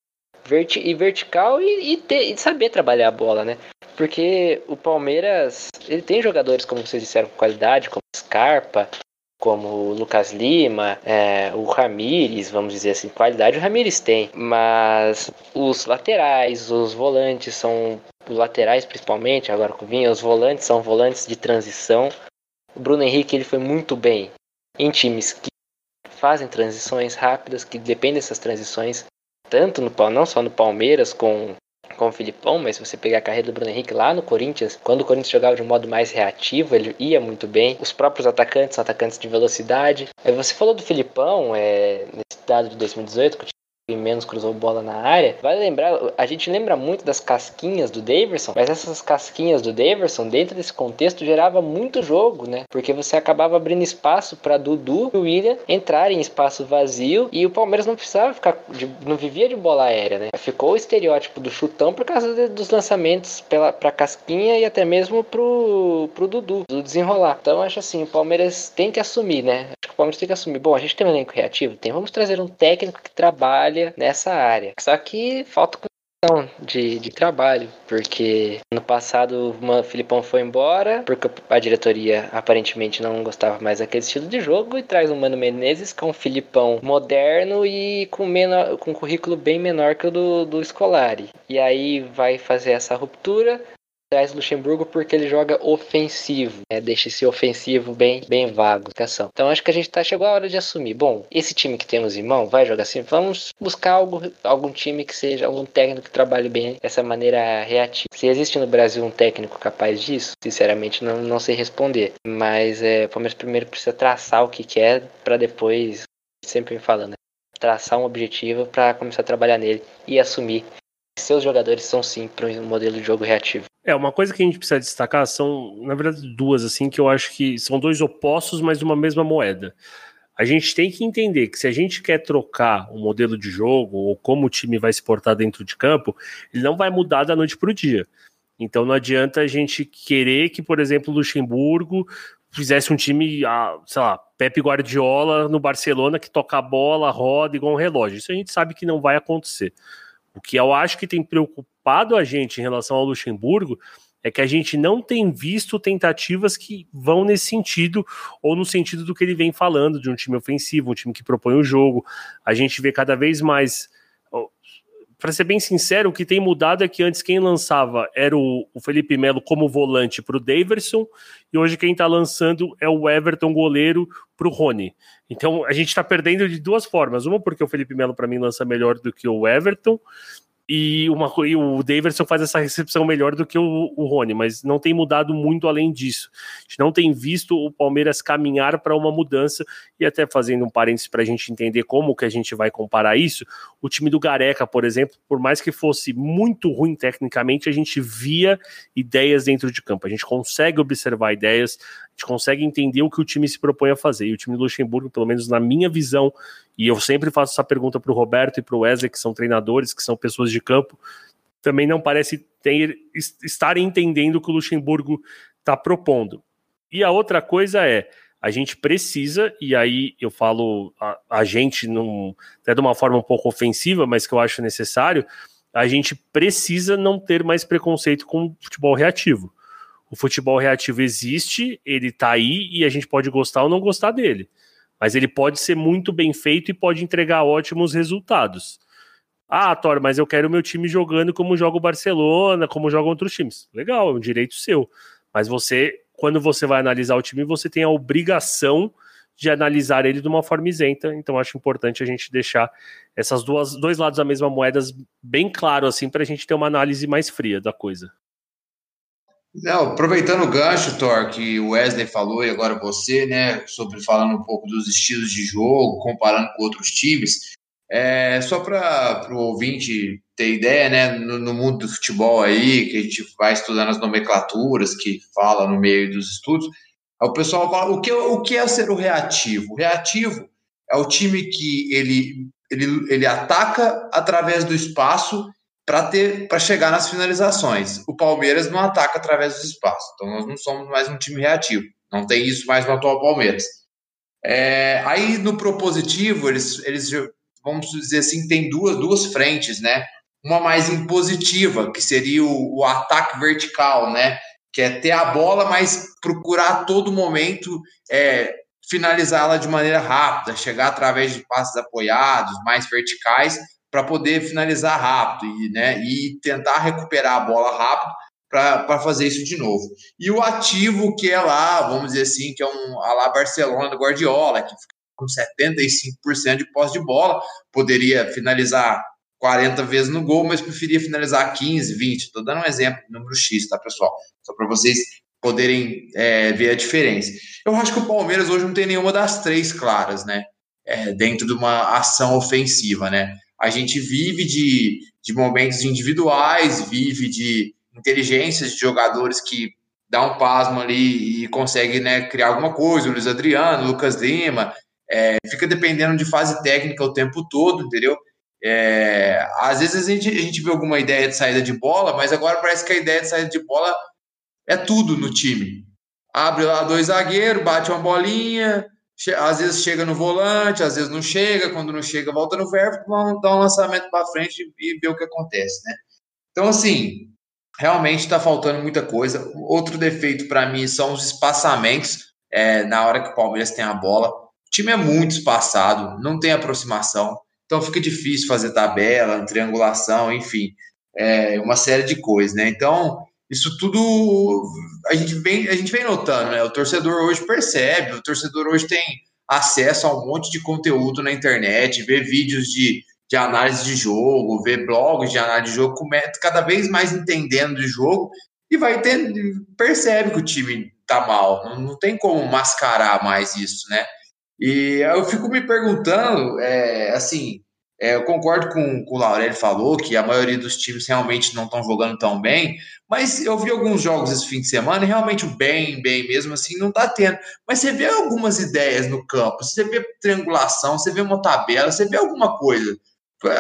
verti e vertical e, e, ter, e saber trabalhar a bola, né? Porque o Palmeiras, ele tem jogadores, como vocês disseram, com qualidade, como Scarpa, como o Lucas Lima, é, o Ramires, vamos dizer assim, qualidade o Ramires tem, mas os laterais, os volantes são os laterais principalmente, agora com o Vinha, os volantes são volantes de transição. O Bruno Henrique ele foi muito bem em times que fazem transições rápidas, que dependem dessas transições, tanto no não só no Palmeiras com com o Filipão, mas se você pegar a carreira do Bruno Henrique lá no Corinthians, quando o Corinthians jogava de um modo mais reativo, ele ia muito bem. Os próprios atacantes atacantes de velocidade. Aí você falou do Filipão, é, nesse dado de 2018, que e menos cruzou bola na área. Vale lembrar, a gente lembra muito das casquinhas do Daverson, mas essas casquinhas do Daverson, dentro desse contexto, gerava muito jogo, né? Porque você acabava abrindo espaço para Dudu e o William entrarem em espaço vazio e o Palmeiras não precisava ficar, de, não vivia de bola aérea, né? Ficou o estereótipo do chutão por causa de, dos lançamentos pela, pra casquinha e até mesmo pro, pro Dudu, do desenrolar. Então acho assim, o Palmeiras tem que assumir, né? Acho que o Palmeiras tem que assumir. Bom, a gente tem um elenco reativo? Tem. Vamos trazer um técnico que trabalha nessa área. Só que falta de, de trabalho, porque no passado o Filipão foi embora, porque a diretoria aparentemente não gostava mais daquele estilo de jogo, e traz o Mano Menezes com um Filipão moderno e com, menor, com um currículo bem menor que o do, do Scolari. E aí vai fazer essa ruptura, traz Luxemburgo porque ele joga ofensivo, né? deixa esse ofensivo bem, bem vago. Então acho que a gente tá chegou a hora de assumir. Bom, esse time que temos em mão vai jogar assim. Vamos buscar algo, algum time que seja algum técnico que trabalhe bem dessa maneira reativa. Se existe no Brasil um técnico capaz disso, sinceramente não, não sei responder. Mas é, o Palmeiras primeiro precisa traçar o que quer para depois sempre me falando. Né? Traçar um objetivo para começar a trabalhar nele e assumir seus jogadores são sim para um modelo de jogo reativo. É, uma coisa que a gente precisa destacar são, na verdade, duas, assim, que eu acho que são dois opostos, mas uma mesma moeda. A gente tem que entender que se a gente quer trocar o modelo de jogo ou como o time vai se portar dentro de campo, ele não vai mudar da noite para o dia. Então não adianta a gente querer que, por exemplo, Luxemburgo fizesse um time, ah, sei lá, Pepe Guardiola no Barcelona que toca a bola, roda igual um relógio. Isso a gente sabe que não vai acontecer. O que eu acho que tem preocupado a gente em relação ao Luxemburgo é que a gente não tem visto tentativas que vão nesse sentido, ou no sentido do que ele vem falando, de um time ofensivo, um time que propõe o jogo. A gente vê cada vez mais para ser bem sincero, o que tem mudado é que antes quem lançava era o, Felipe Melo como volante para o Daverson, e hoje quem está lançando é o Everton goleiro para o Rony. Então a gente está perdendo de duas formas. Uma, porque o Felipe Melo, para mim, lança melhor do que o Everton, e, uma, e o Davidson faz essa recepção melhor do que o, o Rony, mas não tem mudado muito além disso. A gente não tem visto o Palmeiras caminhar para uma mudança, e até fazendo um parênteses para a gente entender como que a gente vai comparar isso, o time do Gareca, por exemplo, por mais que fosse muito ruim tecnicamente, a gente via ideias dentro de campo, a gente consegue observar ideias, a gente consegue entender o que o time se propõe a fazer. E o time do Luxemburgo, pelo menos na minha visão, e eu sempre faço essa pergunta para o Roberto e para o Wesley, que são treinadores, que são pessoas de campo, também não parece ter, estarem entendendo o que o Luxemburgo está propondo. E a outra coisa é, a gente precisa, e aí eu falo a, a gente num, até de uma forma um pouco ofensiva, mas que eu acho necessário, a gente precisa não ter mais preconceito com o futebol reativo. O futebol reativo existe, ele tá aí e a gente pode gostar ou não gostar dele. Mas ele pode ser muito bem feito e pode entregar ótimos resultados. Ah, Thor, mas eu quero o meu time jogando como joga o Barcelona, como jogam outros times. Legal, é um direito seu. Mas você, quando você vai analisar o time, você tem a obrigação de analisar ele de uma forma isenta. Então acho importante a gente deixar essas duas dois lados da mesma moeda bem claro assim para a gente ter uma análise mais fria da coisa. Não, aproveitando o gancho, Thor, que o Wesley falou e agora você, né, sobre falando um pouco dos estilos de jogo, comparando com outros times, é, só para o ouvinte ter ideia, né, no, no, mundo do futebol aí, que a gente vai estudando as nomenclaturas que fala no meio dos estudos, o pessoal fala, o que, o que é ser o reativo? O reativo é o time que ele, ele, ele ataca através do espaço para ter para chegar nas finalizações. O Palmeiras não ataca através do espaço, então nós não somos mais um time reativo. Não tem isso mais no atual Palmeiras. É, aí no propositivo eles, eles vamos dizer assim tem duas duas frentes, né? Uma mais impositiva que seria o, o ataque vertical, né? Que é ter a bola, mas procurar a todo momento é, finalizá-la de maneira rápida, chegar através de passes apoiados, mais verticais, para poder finalizar rápido e, né, e tentar recuperar a bola rápido para fazer isso de novo. E o ativo, que é lá, vamos dizer assim, que é um a lá Barcelona do Guardiola, que fica com 75% de posse de bola, poderia finalizar 40 vezes no gol, mas preferia finalizar 15, 20. Estou dando um exemplo, número X, tá, pessoal? Só para vocês poderem é, ver a diferença. Eu acho que o Palmeiras hoje não tem nenhuma das três claras, né? É, dentro de uma ação ofensiva, né? A gente vive de, de momentos individuais, vive de inteligências de jogadores que dá um pasmo ali e consegue né, criar alguma coisa. O Luiz Adriano, o Lucas Lima, é, fica dependendo de fase técnica o tempo todo, entendeu? É, às vezes a gente, a gente vê alguma ideia de saída de bola, mas agora parece que a ideia de saída de bola é tudo no time. Abre lá dois zagueiros, bate uma bolinha, às vezes chega no volante, às vezes não chega, quando não chega, volta no verbo, dar um lançamento para frente e ver o que acontece, né? Então, assim, realmente está faltando muita coisa. Outro defeito para mim são os espaçamentos é, na hora que o Palmeiras tem a bola. O time é muito espaçado, não tem aproximação, então fica difícil fazer tabela, triangulação, enfim, é, uma série de coisas, né? Então, isso tudo a gente vem, a gente vem notando, né? O torcedor hoje percebe, o torcedor hoje tem acesso a um monte de conteúdo na internet, vê vídeos de de análise de jogo, ver blogs de análise de jogo, cada vez mais entendendo de jogo e vai ter, percebe que o time tá mal, não, não tem como mascarar mais isso, né? E eu fico me perguntando, é, assim, é, eu concordo com, com o Laurel falou que a maioria dos times realmente não estão jogando tão bem, mas eu vi alguns jogos esse fim de semana e realmente o bem, bem mesmo assim, não tá tendo. Mas você vê algumas ideias no campo, você vê triangulação, você vê uma tabela, você vê alguma coisa.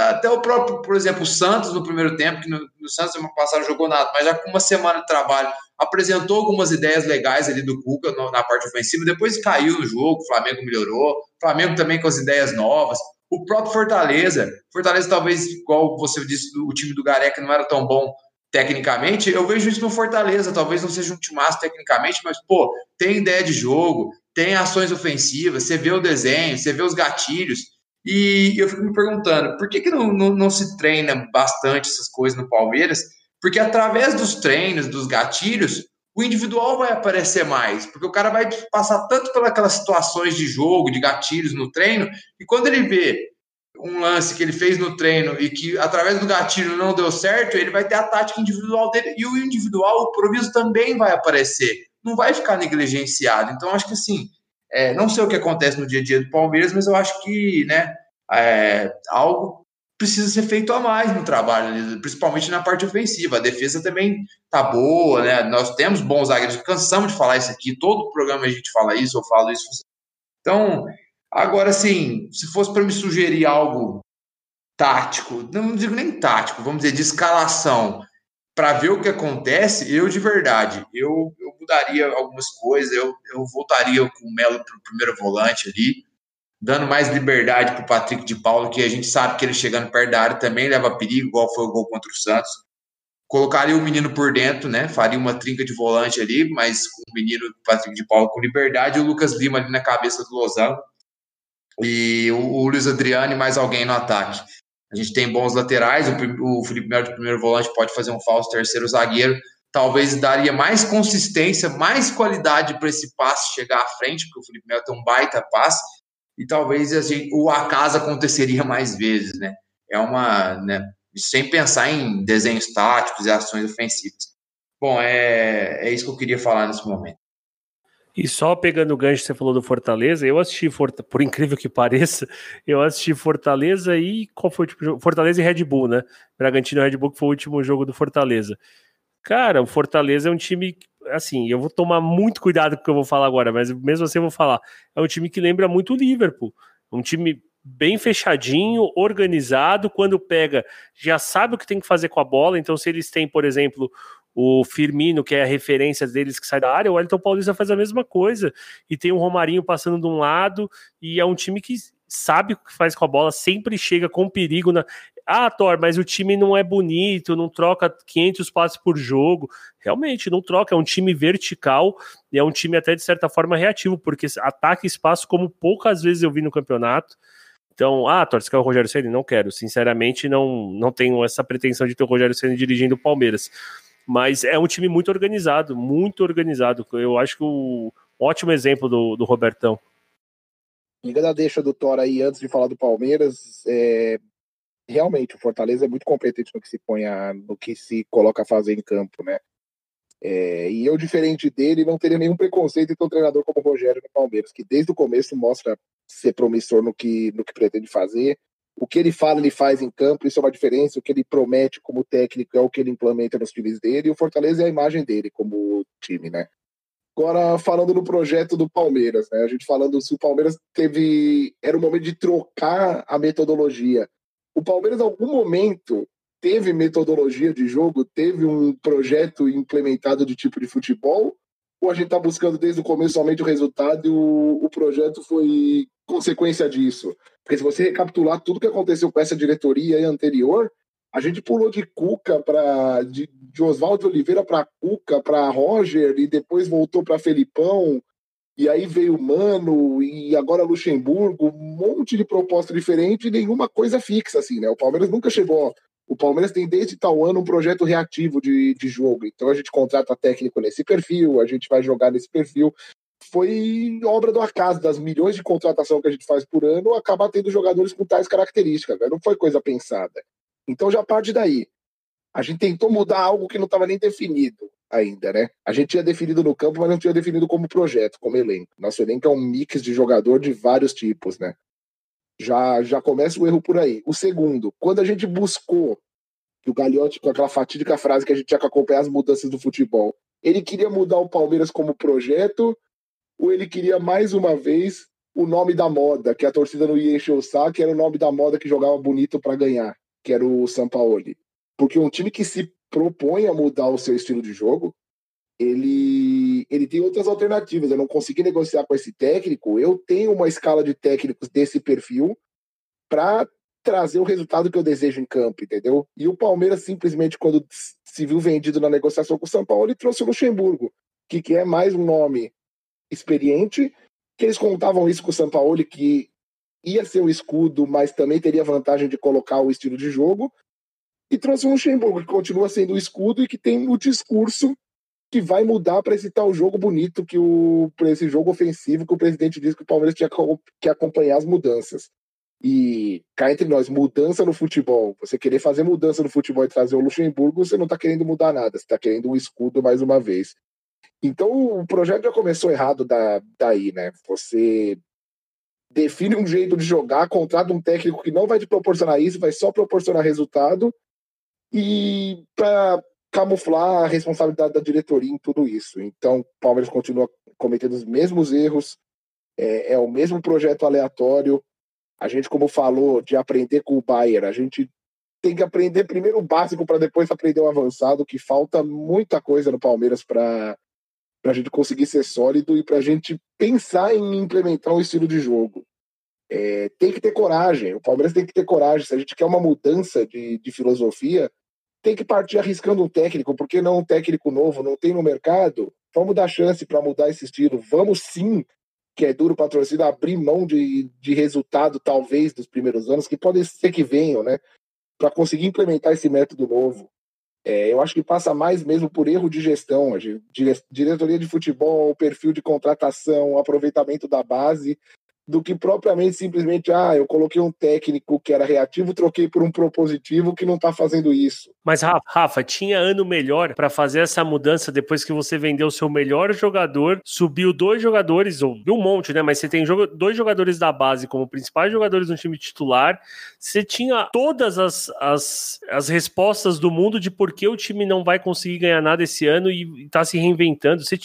Até o próprio, por exemplo, o Santos no primeiro tempo, que no, no Santos no passado jogou nada, mas já com uma semana de trabalho, apresentou algumas ideias legais ali do Cuca no, na parte ofensiva, depois caiu no jogo, o Flamengo melhorou, o Flamengo também com as ideias novas, o próprio Fortaleza, Fortaleza talvez, igual você disse, o time do Gareca não era tão bom tecnicamente, eu vejo isso no Fortaleza, talvez não seja um timaço tecnicamente, mas, pô, tem ideia de jogo, tem ações ofensivas, você vê o desenho, você vê os gatilhos, e eu fico me perguntando, por que, que não, não, não se treina bastante essas coisas no Palmeiras? Porque através dos treinos, dos gatilhos, o individual vai aparecer mais, porque o cara vai passar tanto pelas situações de jogo, de gatilhos no treino, e quando ele vê um lance que ele fez no treino e que através do gatilho não deu certo, ele vai ter a tática individual dele e o individual, o proviso também vai aparecer, não vai ficar negligenciado. Então, acho que assim, é, não sei o que acontece no dia a dia do Palmeiras, mas eu acho que né, é, algo precisa ser feito a mais no trabalho, principalmente na parte ofensiva. A defesa também tá boa, né? Nós temos bons zagueiros, cansamos de falar isso aqui, todo programa a gente fala isso, eu falo isso. Então, agora sim, se fosse para me sugerir algo tático, não digo nem tático, vamos dizer, de escalação, para ver o que acontece, eu de verdade, eu, eu mudaria algumas coisas, eu, eu voltaria com o Melo para o primeiro volante ali, dando mais liberdade para o Patrick de Paulo, que a gente sabe que ele chegando perto da área também leva perigo, igual foi o gol contra o Santos. Colocaria o menino por dentro, né? Faria uma trinca de volante ali, mas com o menino Patrick de Paulo com liberdade, e o Lucas Lima ali na cabeça do Losango. E o, Luiz Adriano e mais alguém no ataque. A gente tem bons laterais, o, o Felipe Melo de primeiro volante pode fazer um falso terceiro zagueiro, talvez daria mais consistência, mais qualidade para esse passe chegar à frente, porque o Felipe Melo tem um baita passe, e talvez a gente, o acaso aconteceria mais vezes, né? É uma, né, sem pensar em desenhos táticos e ações ofensivas. Bom, é, é isso que eu queria falar nesse momento. E só pegando o gancho que você falou do Fortaleza, eu assisti, por incrível que <laughs> pareça, eu assisti Fortaleza e qual foi o tipo jogo? Fortaleza e Red Bull, né? Bragantino e Red Bull que foi o último jogo do Fortaleza. Cara, o Fortaleza é um time, assim, eu vou tomar muito cuidado com o que eu vou falar agora, mas mesmo assim eu vou falar. É um time que lembra muito o Liverpool. Um time bem fechadinho, organizado, quando pega, já sabe o que tem que fazer com a bola. Então, se eles têm, por exemplo, o Firmino, que é a referência deles que sai da área, o Wellington Paulista faz a mesma coisa. E tem o Romarinho passando de um lado, e é um time que sabe o que faz com a bola, sempre chega com perigo na. Ah, Thor, mas o time não é bonito, não troca 500 passes por jogo. Realmente, não troca. É um time vertical e é um time até de certa forma reativo, porque ataca espaço como poucas vezes eu vi no campeonato. Então, ah, Thor, você quer o Rogério Ceni? Não quero. Sinceramente, não, não tenho essa pretensão de ter o Rogério Ceni dirigindo o Palmeiras. Mas é um time muito organizado, muito organizado. Eu acho que o ótimo exemplo do, do Robertão. Da deixa do Thor aí, antes de falar do Palmeiras, é, realmente o Fortaleza é muito competente no que se põe a, no que se coloca a fazer em campo, né? É, e eu, diferente dele, não teria nenhum preconceito em ter um treinador como o Rogério no Palmeiras, que desde o começo mostra ser promissor no que, no que pretende fazer, O que ele fala, ele faz em campo, isso é uma diferença. O que ele promete como técnico é o que ele implementa nos times dele. E o Fortaleza é a imagem dele como time, né? Agora, falando no projeto do Palmeiras, né? A gente falando se o Palmeiras teve. Era o momento de trocar a metodologia. O Palmeiras, em algum momento, teve metodologia de jogo, teve um projeto implementado de tipo de futebol, ou a gente está buscando desde o começo somente o resultado e o, o projeto foi consequência disso? Porque se você recapitular tudo que aconteceu com essa diretoria anterior, a gente pulou de Cuca para de, de Oswaldo Oliveira para Cuca, para Roger e depois voltou para Felipão. E aí veio Mano e agora Luxemburgo, um monte de proposta diferente e nenhuma coisa fixa assim, né? O Palmeiras nunca chegou o Palmeiras tem desde tal ano um projeto reativo de, de jogo. Então a gente contrata técnico nesse perfil, a gente vai jogar nesse perfil. Foi obra do acaso, das milhões de contratação que a gente faz por ano, acabar tendo jogadores com tais características. Né? Não foi coisa pensada. Então já parte daí. A gente tentou mudar algo que não estava nem definido ainda, né? A gente tinha definido no campo, mas não tinha definido como projeto, como elenco. Nosso elenco é um mix de jogador de vários tipos, né? Já, já começa o erro por aí. O segundo, quando a gente buscou que o Gagliotti, com aquela fatídica frase que a gente tinha que acompanhar as mudanças do futebol, ele queria mudar o Palmeiras como projeto ou ele queria mais uma vez o nome da moda, que a torcida não ia encher o saco, que era o nome da moda que jogava bonito para ganhar, que era o Sampaoli. Porque um time que se propõe a mudar o seu estilo de jogo, ele, ele tem outras alternativas. Eu não consegui negociar com esse técnico, eu tenho uma escala de técnicos desse perfil para trazer o resultado que eu desejo em campo, entendeu? E o Palmeiras simplesmente, quando se viu vendido na negociação com o São Paulo, ele trouxe o Luxemburgo, que, que é mais um nome experiente, que eles contavam isso com o São Paulo, que ia ser o escudo, mas também teria vantagem de colocar o estilo de jogo, e trouxe o Luxemburgo, que continua sendo o escudo e que tem o discurso que vai mudar para esse tal jogo bonito que o para esse jogo ofensivo que o presidente disse que o Palmeiras tinha que acompanhar as mudanças. E cá entre nós, mudança no futebol, você querer fazer mudança no futebol e trazer o Luxemburgo, você não está querendo mudar nada, você está querendo um escudo mais uma vez. Então o projeto já começou errado da, daí, né? Você define um jeito de jogar, contrata um técnico que não vai te proporcionar isso, vai só proporcionar resultado, e para camuflar a responsabilidade da diretoria em tudo isso. Então, o Palmeiras continua cometendo os mesmos erros, é, é, o mesmo projeto aleatório. A gente, como falou, de aprender com o Bayern, a gente tem que aprender primeiro o básico para depois aprender o avançado, que falta muita coisa no Palmeiras para a gente conseguir ser sólido e para a gente pensar em implementar um estilo de jogo. É, tem que ter coragem, o Palmeiras tem que ter coragem. Se a gente quer uma mudança de, de filosofia, tem que partir arriscando um técnico, porque não um técnico novo, não tem no mercado. Vamos dar chance para mudar esse estilo. Vamos sim, que é duro para a torcida, abrir mão de, de resultado, talvez, dos primeiros anos, que pode ser que venham, né? Para conseguir implementar esse método novo. É, eu acho que passa mais mesmo por erro de gestão, a diretoria de futebol, perfil de contratação, aproveitamento da base, do que propriamente simplesmente, ah, eu coloquei um técnico que era reativo, troquei por um propositivo que não tá fazendo isso. Mas, Rafa, tinha ano melhor para fazer essa mudança depois que você vendeu seu melhor jogador, subiu dois jogadores, ou um monte, né? Mas você tem dois jogadores da base como principais jogadores no time titular. Você tinha todas as, as, as respostas do mundo de por que o time não vai conseguir ganhar nada esse ano e tá se reinventando. Você,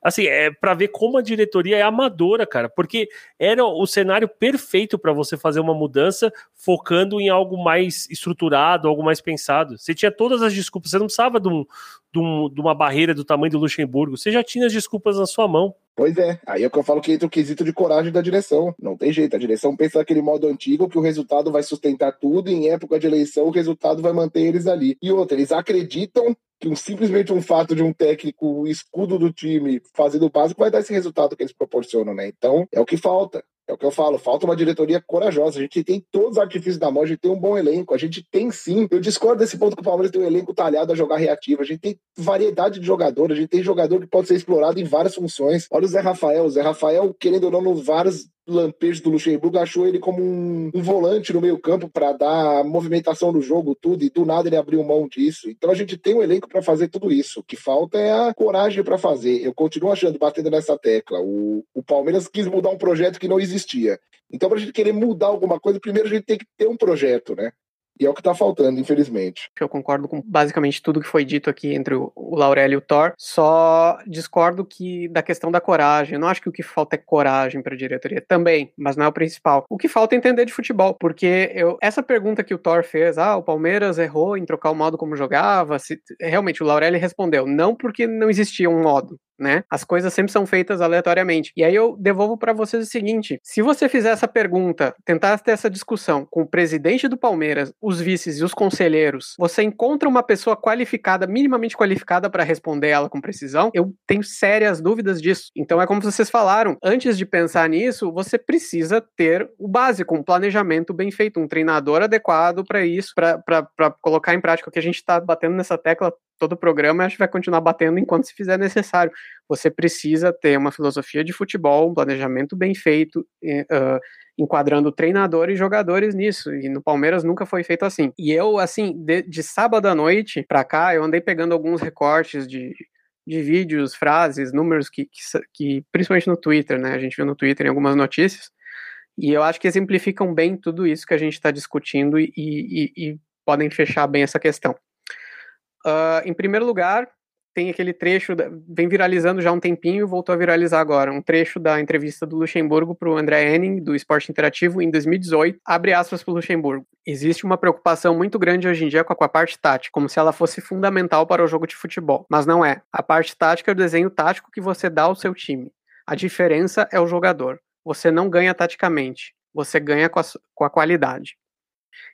assim, é para ver como a diretoria é amadora, cara, porque era o cenário perfeito para você fazer uma mudança focando em algo mais estruturado, algo mais pensado. Você tinha todas as desculpas, você não precisava de, um, de, um, de uma barreira do tamanho do Luxemburgo, você já tinha as desculpas na sua mão. Pois é, aí é que eu falo que entra o quesito de coragem da direção. Não tem jeito, a direção pensa naquele modo antigo que o resultado vai sustentar tudo e em época de eleição o resultado vai manter eles ali. E outra, eles acreditam que um, simplesmente um fato de um técnico escudo do time fazendo o básico vai dar esse resultado que eles proporcionam, né? Então, é o que falta. É o que eu falo, falta uma diretoria corajosa. A gente tem todos os artifícios da mão, a gente tem um bom elenco, a gente tem sim. Eu discordo desse ponto que o Palmeiras tem um elenco talhado a jogar reativo. A gente tem variedade de jogadores, a gente tem jogador que pode ser explorado em várias funções. Olha o Zé Rafael, o Zé Rafael, querendo ou não, vários lampejos do Luxemburgo, achou ele como um, um volante no meio campo para dar movimentação no jogo, tudo, e do nada ele abriu mão disso. Então a gente tem um elenco para fazer tudo isso. O que falta é a coragem para fazer. Eu continuo achando, batendo nessa tecla, o, o Palmeiras quis mudar um projeto que não existia. Então, para a gente querer mudar alguma coisa, primeiro a gente tem que ter um projeto, né? E é o que tá faltando, infelizmente. Eu concordo com basicamente tudo que foi dito aqui entre o, o Laurélio e o Thor. Só discordo que da questão da coragem. Eu não acho que o que falta é coragem para a diretoria também, mas não é o principal. O que falta é entender de futebol, porque eu, essa pergunta que o Thor fez, ah, o Palmeiras errou em trocar o modo como jogava, se, realmente o Laurélio respondeu, não porque não existia um modo, né? As coisas sempre são feitas aleatoriamente. E aí eu devolvo para vocês o seguinte: se você fizer essa pergunta, tentar ter essa discussão com o presidente do Palmeiras, os vices e os conselheiros, você encontra uma pessoa qualificada, minimamente qualificada para responder ela com precisão? Eu tenho sérias dúvidas disso. Então é como vocês falaram, antes de pensar nisso, você precisa ter o básico, um planejamento bem feito, um treinador adequado para isso, para colocar em prática o que a gente está batendo nessa tecla todo o programa, a gente vai continuar batendo enquanto se fizer necessário. Você precisa ter uma filosofia de futebol, um planejamento bem feito, uh, enquadrando treinador e jogadores nisso. E no Palmeiras nunca foi feito assim. E eu, assim, de, de sábado à noite para cá, eu andei pegando alguns recortes de, de vídeos, frases, números que, que, que, principalmente no Twitter, né? A gente viu no Twitter em algumas notícias. E eu acho que exemplificam bem tudo isso que a gente está discutindo e, e, e podem fechar bem essa questão. Uh, em primeiro lugar, tem aquele trecho, da, vem viralizando já há um tempinho, voltou a viralizar agora, um trecho da entrevista do Luxemburgo para o André Henning, do Esporte Interativo, em 2018, abre aspas para o Luxemburgo. Existe uma preocupação muito grande hoje em dia com a, com a parte tática, como se ela fosse fundamental para o jogo de futebol, mas não é. A parte tática é o desenho tático que você dá ao seu time. A diferença é o jogador. Você não ganha taticamente, você ganha com a, com a qualidade.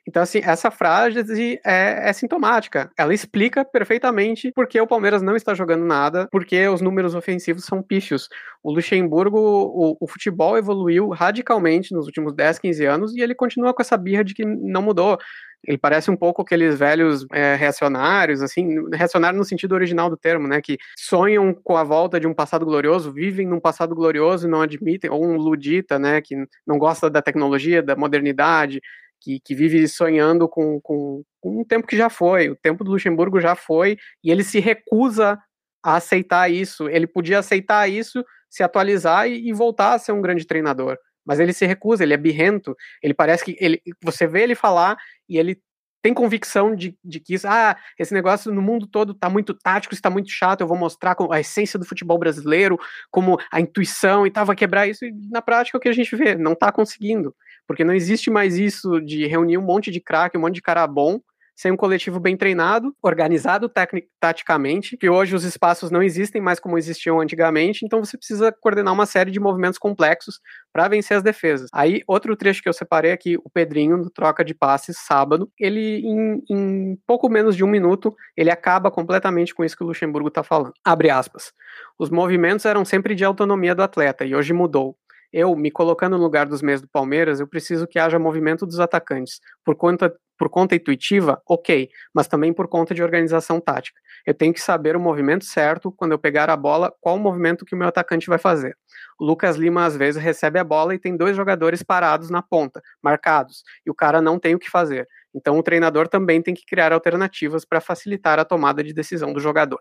Então, assim, essa frase é, é, sintomática. Ela explica perfeitamente por que o Palmeiras não está jogando nada, porque os números ofensivos são pífios. O Luxemburgo, o, o, futebol evoluiu radicalmente nos últimos 10, 15 anos e ele continua com essa birra de que não mudou. Ele parece um pouco aqueles velhos é, reacionários, assim, reacionário no sentido original do termo, né? Que sonham com a volta de um passado glorioso, vivem num passado glorioso e não admitem, ou um ludita, né? Que não gosta da tecnologia, da modernidade, que, que vive sonhando com, com, com um tempo que já foi. O tempo do Luxemburgo já foi e ele se recusa a aceitar isso. Ele podia aceitar isso, se atualizar e, e, voltar a ser um grande treinador. Mas ele se recusa, ele é birrento. Ele parece que ele, você vê ele falar e ele tem convicção de, de que isso, ah, esse negócio no mundo todo está muito tático, está muito chato, eu vou mostrar a essência do futebol brasileiro, como a intuição e tal, vai quebrar isso, e na prática é o que a gente vê, não está conseguindo porque não existe mais isso de reunir um monte de craque, um monte de cara bom, sem um coletivo bem treinado, organizado taticamente, que hoje os espaços não existem mais como existiam antigamente, então você precisa coordenar uma série de movimentos complexos para vencer as defesas. Aí, outro trecho que eu separei aqui, o Pedrinho, no troca de passes, sábado, ele, em, em pouco menos de um minuto, ele acaba completamente com isso que o Luxemburgo está falando. Abre aspas. Os movimentos eram sempre de autonomia do atleta, e hoje mudou eu, me colocando no lugar dos meios do Palmeiras, eu preciso que haja movimento dos atacantes. Por conta, por conta intuitiva, ok, mas também por conta de organização tática. Eu tenho que saber o movimento certo, quando eu pegar a bola, qual o movimento que o meu atacante vai fazer. O Lucas Lima, às vezes, recebe a bola e tem dois jogadores parados na ponta, marcados, e o cara não tem o que fazer. Então, o treinador também tem que criar alternativas para facilitar a tomada de decisão do jogador.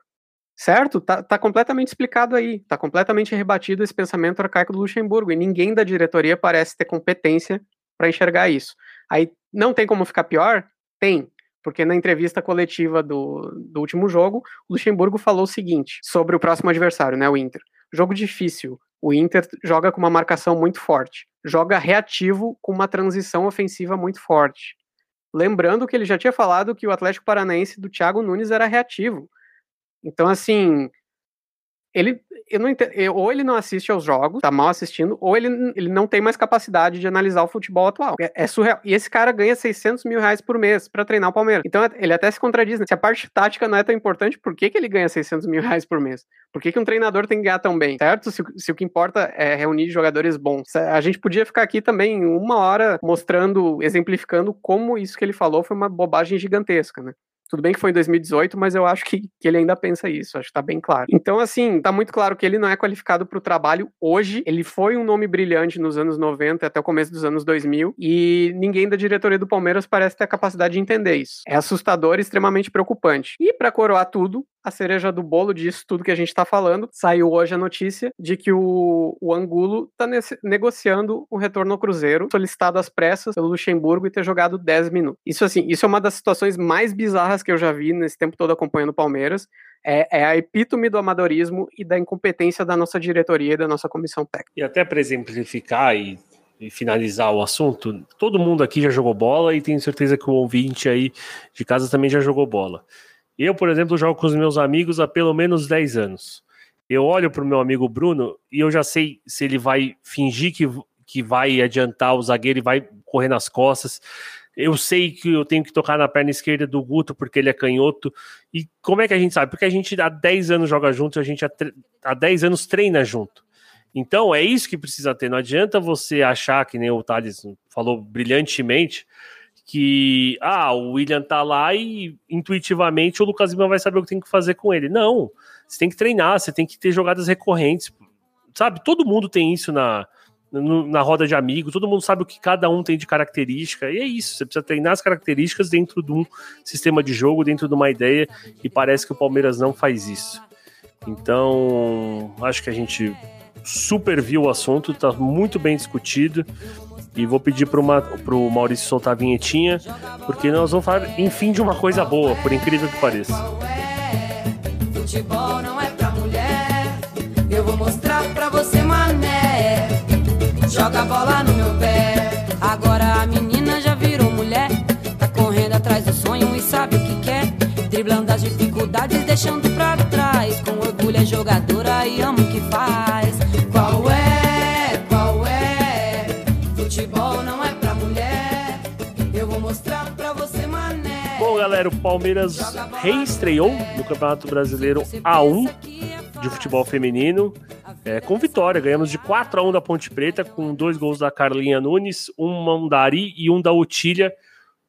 Certo? Tá, tá completamente explicado aí. Tá completamente rebatido esse pensamento arcaico do Luxemburgo. E ninguém da diretoria parece ter competência para enxergar isso. Aí não tem como ficar pior? Tem. Porque na entrevista coletiva do, do último jogo, o Luxemburgo falou o seguinte sobre o próximo adversário, né? O Inter. Jogo difícil. O Inter joga com uma marcação muito forte. Joga reativo com uma transição ofensiva muito forte. Lembrando que ele já tinha falado que o Atlético Paranaense do Thiago Nunes era reativo. Então, assim, ele, eu não entendo, ou ele não assiste aos jogos, tá mal assistindo, ou ele, ele não tem mais capacidade de analisar o futebol atual. É, é surreal. E esse cara ganha 600 mil reais por mês para treinar o Palmeiras. Então ele até se contradiz, né? Se a parte tática não é tão importante, por que, que ele ganha 600 mil reais por mês? Por que, que um treinador tem que ganhar tão bem, certo? Se, se o que importa é reunir jogadores bons. A gente podia ficar aqui também uma hora mostrando, exemplificando como isso que ele falou foi uma bobagem gigantesca, né? Tudo bem que foi em 2018, mas eu acho que, que ele ainda pensa isso, acho que tá bem claro. Então, assim, tá muito claro que ele não é qualificado para o trabalho hoje. Ele foi um nome brilhante nos anos 90 até o começo dos anos 2000 e ninguém da diretoria do Palmeiras parece ter a capacidade de entender isso. É assustador e extremamente preocupante. E para coroar tudo, a cereja do bolo disso tudo que a gente está falando, saiu hoje a notícia de que o, o Angulo está negociando um retorno ao Cruzeiro, solicitado às pressas pelo Luxemburgo e ter jogado 10 minutos. Isso assim, isso é uma das situações mais bizarras que eu já vi nesse tempo todo acompanhando o Palmeiras. É, é, a epítome do amadorismo e da incompetência da nossa diretoria e da nossa comissão técnica. E até para exemplificar e, e, finalizar o assunto, todo mundo aqui já jogou bola e tenho certeza que o ouvinte aí de casa também já jogou bola. Eu, por exemplo, jogo com os meus amigos há pelo menos 10 anos. Eu olho para o meu amigo Bruno e eu já sei se ele vai fingir que, que vai adiantar o zagueiro e vai correr nas costas. Eu sei que eu tenho que tocar na perna esquerda do Guto porque ele é canhoto. E como é que a gente sabe? Porque a gente há 10 anos joga junto, a gente há, há 10 anos treina junto. Então é isso que precisa ter. Não adianta você achar, que nem o Thales falou brilhantemente, que ah, o William tá lá e intuitivamente o Lucas Lima vai saber o que tem que fazer com ele. Não, você tem que treinar, você tem que ter jogadas recorrentes. Sabe, todo mundo tem isso na, na roda de amigos, todo mundo sabe o que cada um tem de característica, e é isso, você precisa treinar as características dentro de um sistema de jogo, dentro de uma ideia, e parece que o Palmeiras não faz isso. Então, acho que a gente super viu o assunto, está muito bem discutido. E vou pedir Ma, pro Maurício soltar a vinhetinha, porque nós vamos falar, enfim, de uma coisa boa, por incrível que pareça. Futebol não é Joga a bola no meu pé. Agora a menina já virou mulher, tá correndo atrás do sonho e sabe o que quer. Driblando as dificuldades, deixando pra trás. Com orgulho é jogadora e ama o que faz. Qual é? galera, o Palmeiras reestreou no Campeonato Brasileiro A1 de futebol feminino, é, com vitória. Ganhamos de 4 a 1 da Ponte Preta, com dois gols da Carlinha Nunes, um da Ari e um da Otília.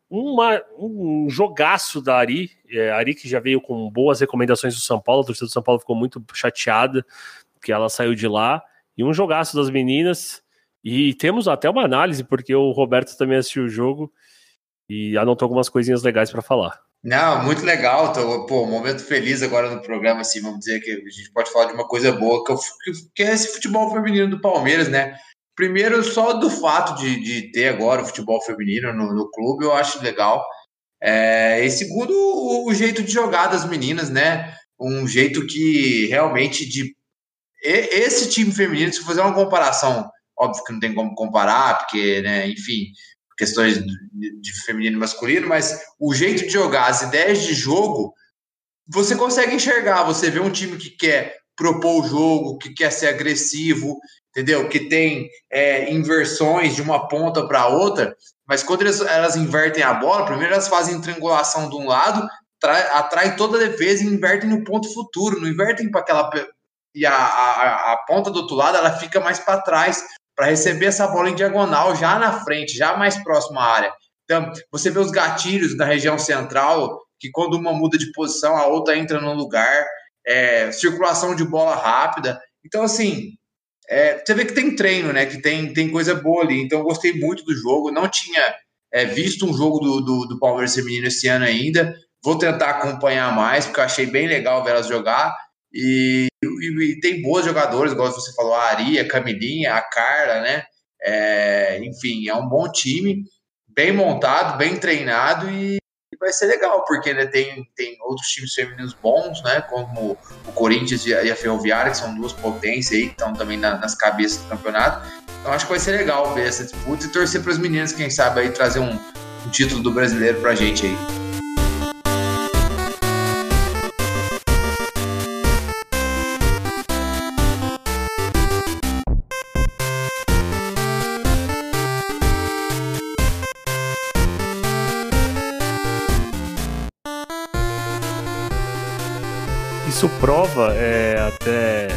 Uma, um jogaço da Ari, é, Ari que já veio com boas recomendações do São Paulo, a torcida do São Paulo ficou muito chateada que ela saiu de lá, e um jogaço das meninas. E temos até uma análise, porque o Roberto também assistiu o jogo e anotou algumas coisinhas legais para falar. Não, muito legal. Tô, pô, momento feliz agora no programa, assim, vamos dizer que a gente pode falar de uma coisa boa, que, que é esse futebol feminino do Palmeiras, né? Primeiro, só do fato de, de ter agora o futebol feminino no, no clube, eu acho legal. É, e segundo, o, o, jeito de jogar das meninas, né? Um jeito que realmente de. Esse time feminino, se fazer uma comparação, óbvio que não tem como comparar, porque, né, enfim, questões de feminino e masculino, mas o jeito de jogar, as ideias de jogo, você consegue enxergar. Você vê um time que quer propor o jogo, que quer ser agressivo, entendeu? Que tem é, inversões de uma ponta para outra, mas quando elas, elas, invertem a bola, primeiro elas fazem triangulação de um lado, atrai toda a defesa e invertem no ponto futuro, não invertem para aquela. E a, a, a ponta do outro lado ela fica mais para trás, para receber essa bola em diagonal já na frente, já mais próximo à área. Então, você vê os gatilhos da região central, que quando uma muda de posição, a outra entra no lugar, é, circulação de bola rápida. Então, assim, é, você vê que tem treino, né? Que tem, tem coisa boa ali. Então, eu gostei muito do jogo. Não tinha é, visto um jogo do, do, do Palmeiras Feminino esse ano ainda. Vou tentar acompanhar mais, porque eu achei bem legal ver elas jogar. E, e, e, tem boas jogadoras, igual você falou, a Ari, a Camilinha, a Carla, né? É, enfim, é um bom time, bem montado, bem treinado e vai ser legal, porque né, tem, tem outros times femininos bons, né? Como o Corinthians e a Ferroviária, que são duas potências aí, que estão também na, nas cabeças do campeonato. Então acho que vai ser legal ver essa disputa e torcer para as meninas, quem sabe, aí trazer um, um título do brasileiro para a gente aí. Isso prova é, até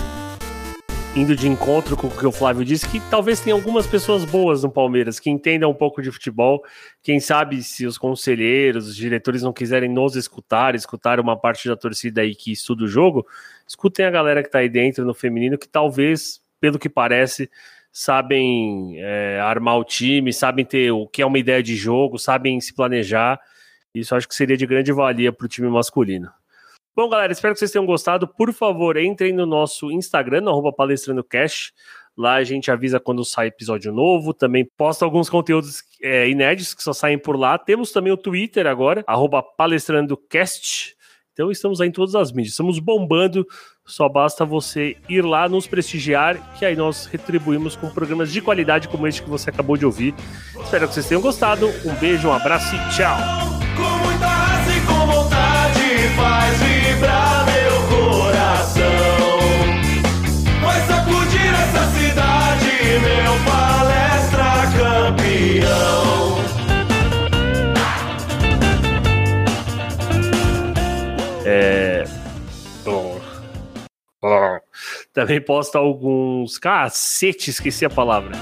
indo de encontro com o que o Flávio disse, que talvez tenha algumas pessoas boas no Palmeiras, que entendam um pouco de futebol. Quem sabe se os conselheiros, os diretores não quiserem nos escutar, escutar uma parte da torcida aí que estuda o jogo, escutem a galera que tá aí dentro no feminino, que talvez, pelo que parece, sabem é, armar o time, sabem ter o que é uma ideia de jogo, sabem se planejar. Isso acho que seria de grande valia para o time masculino. Bom, galera, espero que vocês tenham gostado. Por favor, entrem no nosso Instagram, no palestrandocast. Lá a gente avisa quando sai episódio novo. Também posta alguns conteúdos é, inéditos que só saem por lá. Temos também o Twitter agora, palestrandocast. Então estamos aí em todas as mídias. Estamos bombando. Só basta você ir lá nos prestigiar, que aí nós retribuímos com programas de qualidade como este que você acabou de ouvir. Espero que vocês tenham gostado. Um beijo, um abraço e tchau. É... Bom. Bom. Também posta alguns. Cacete, esqueci a palavra.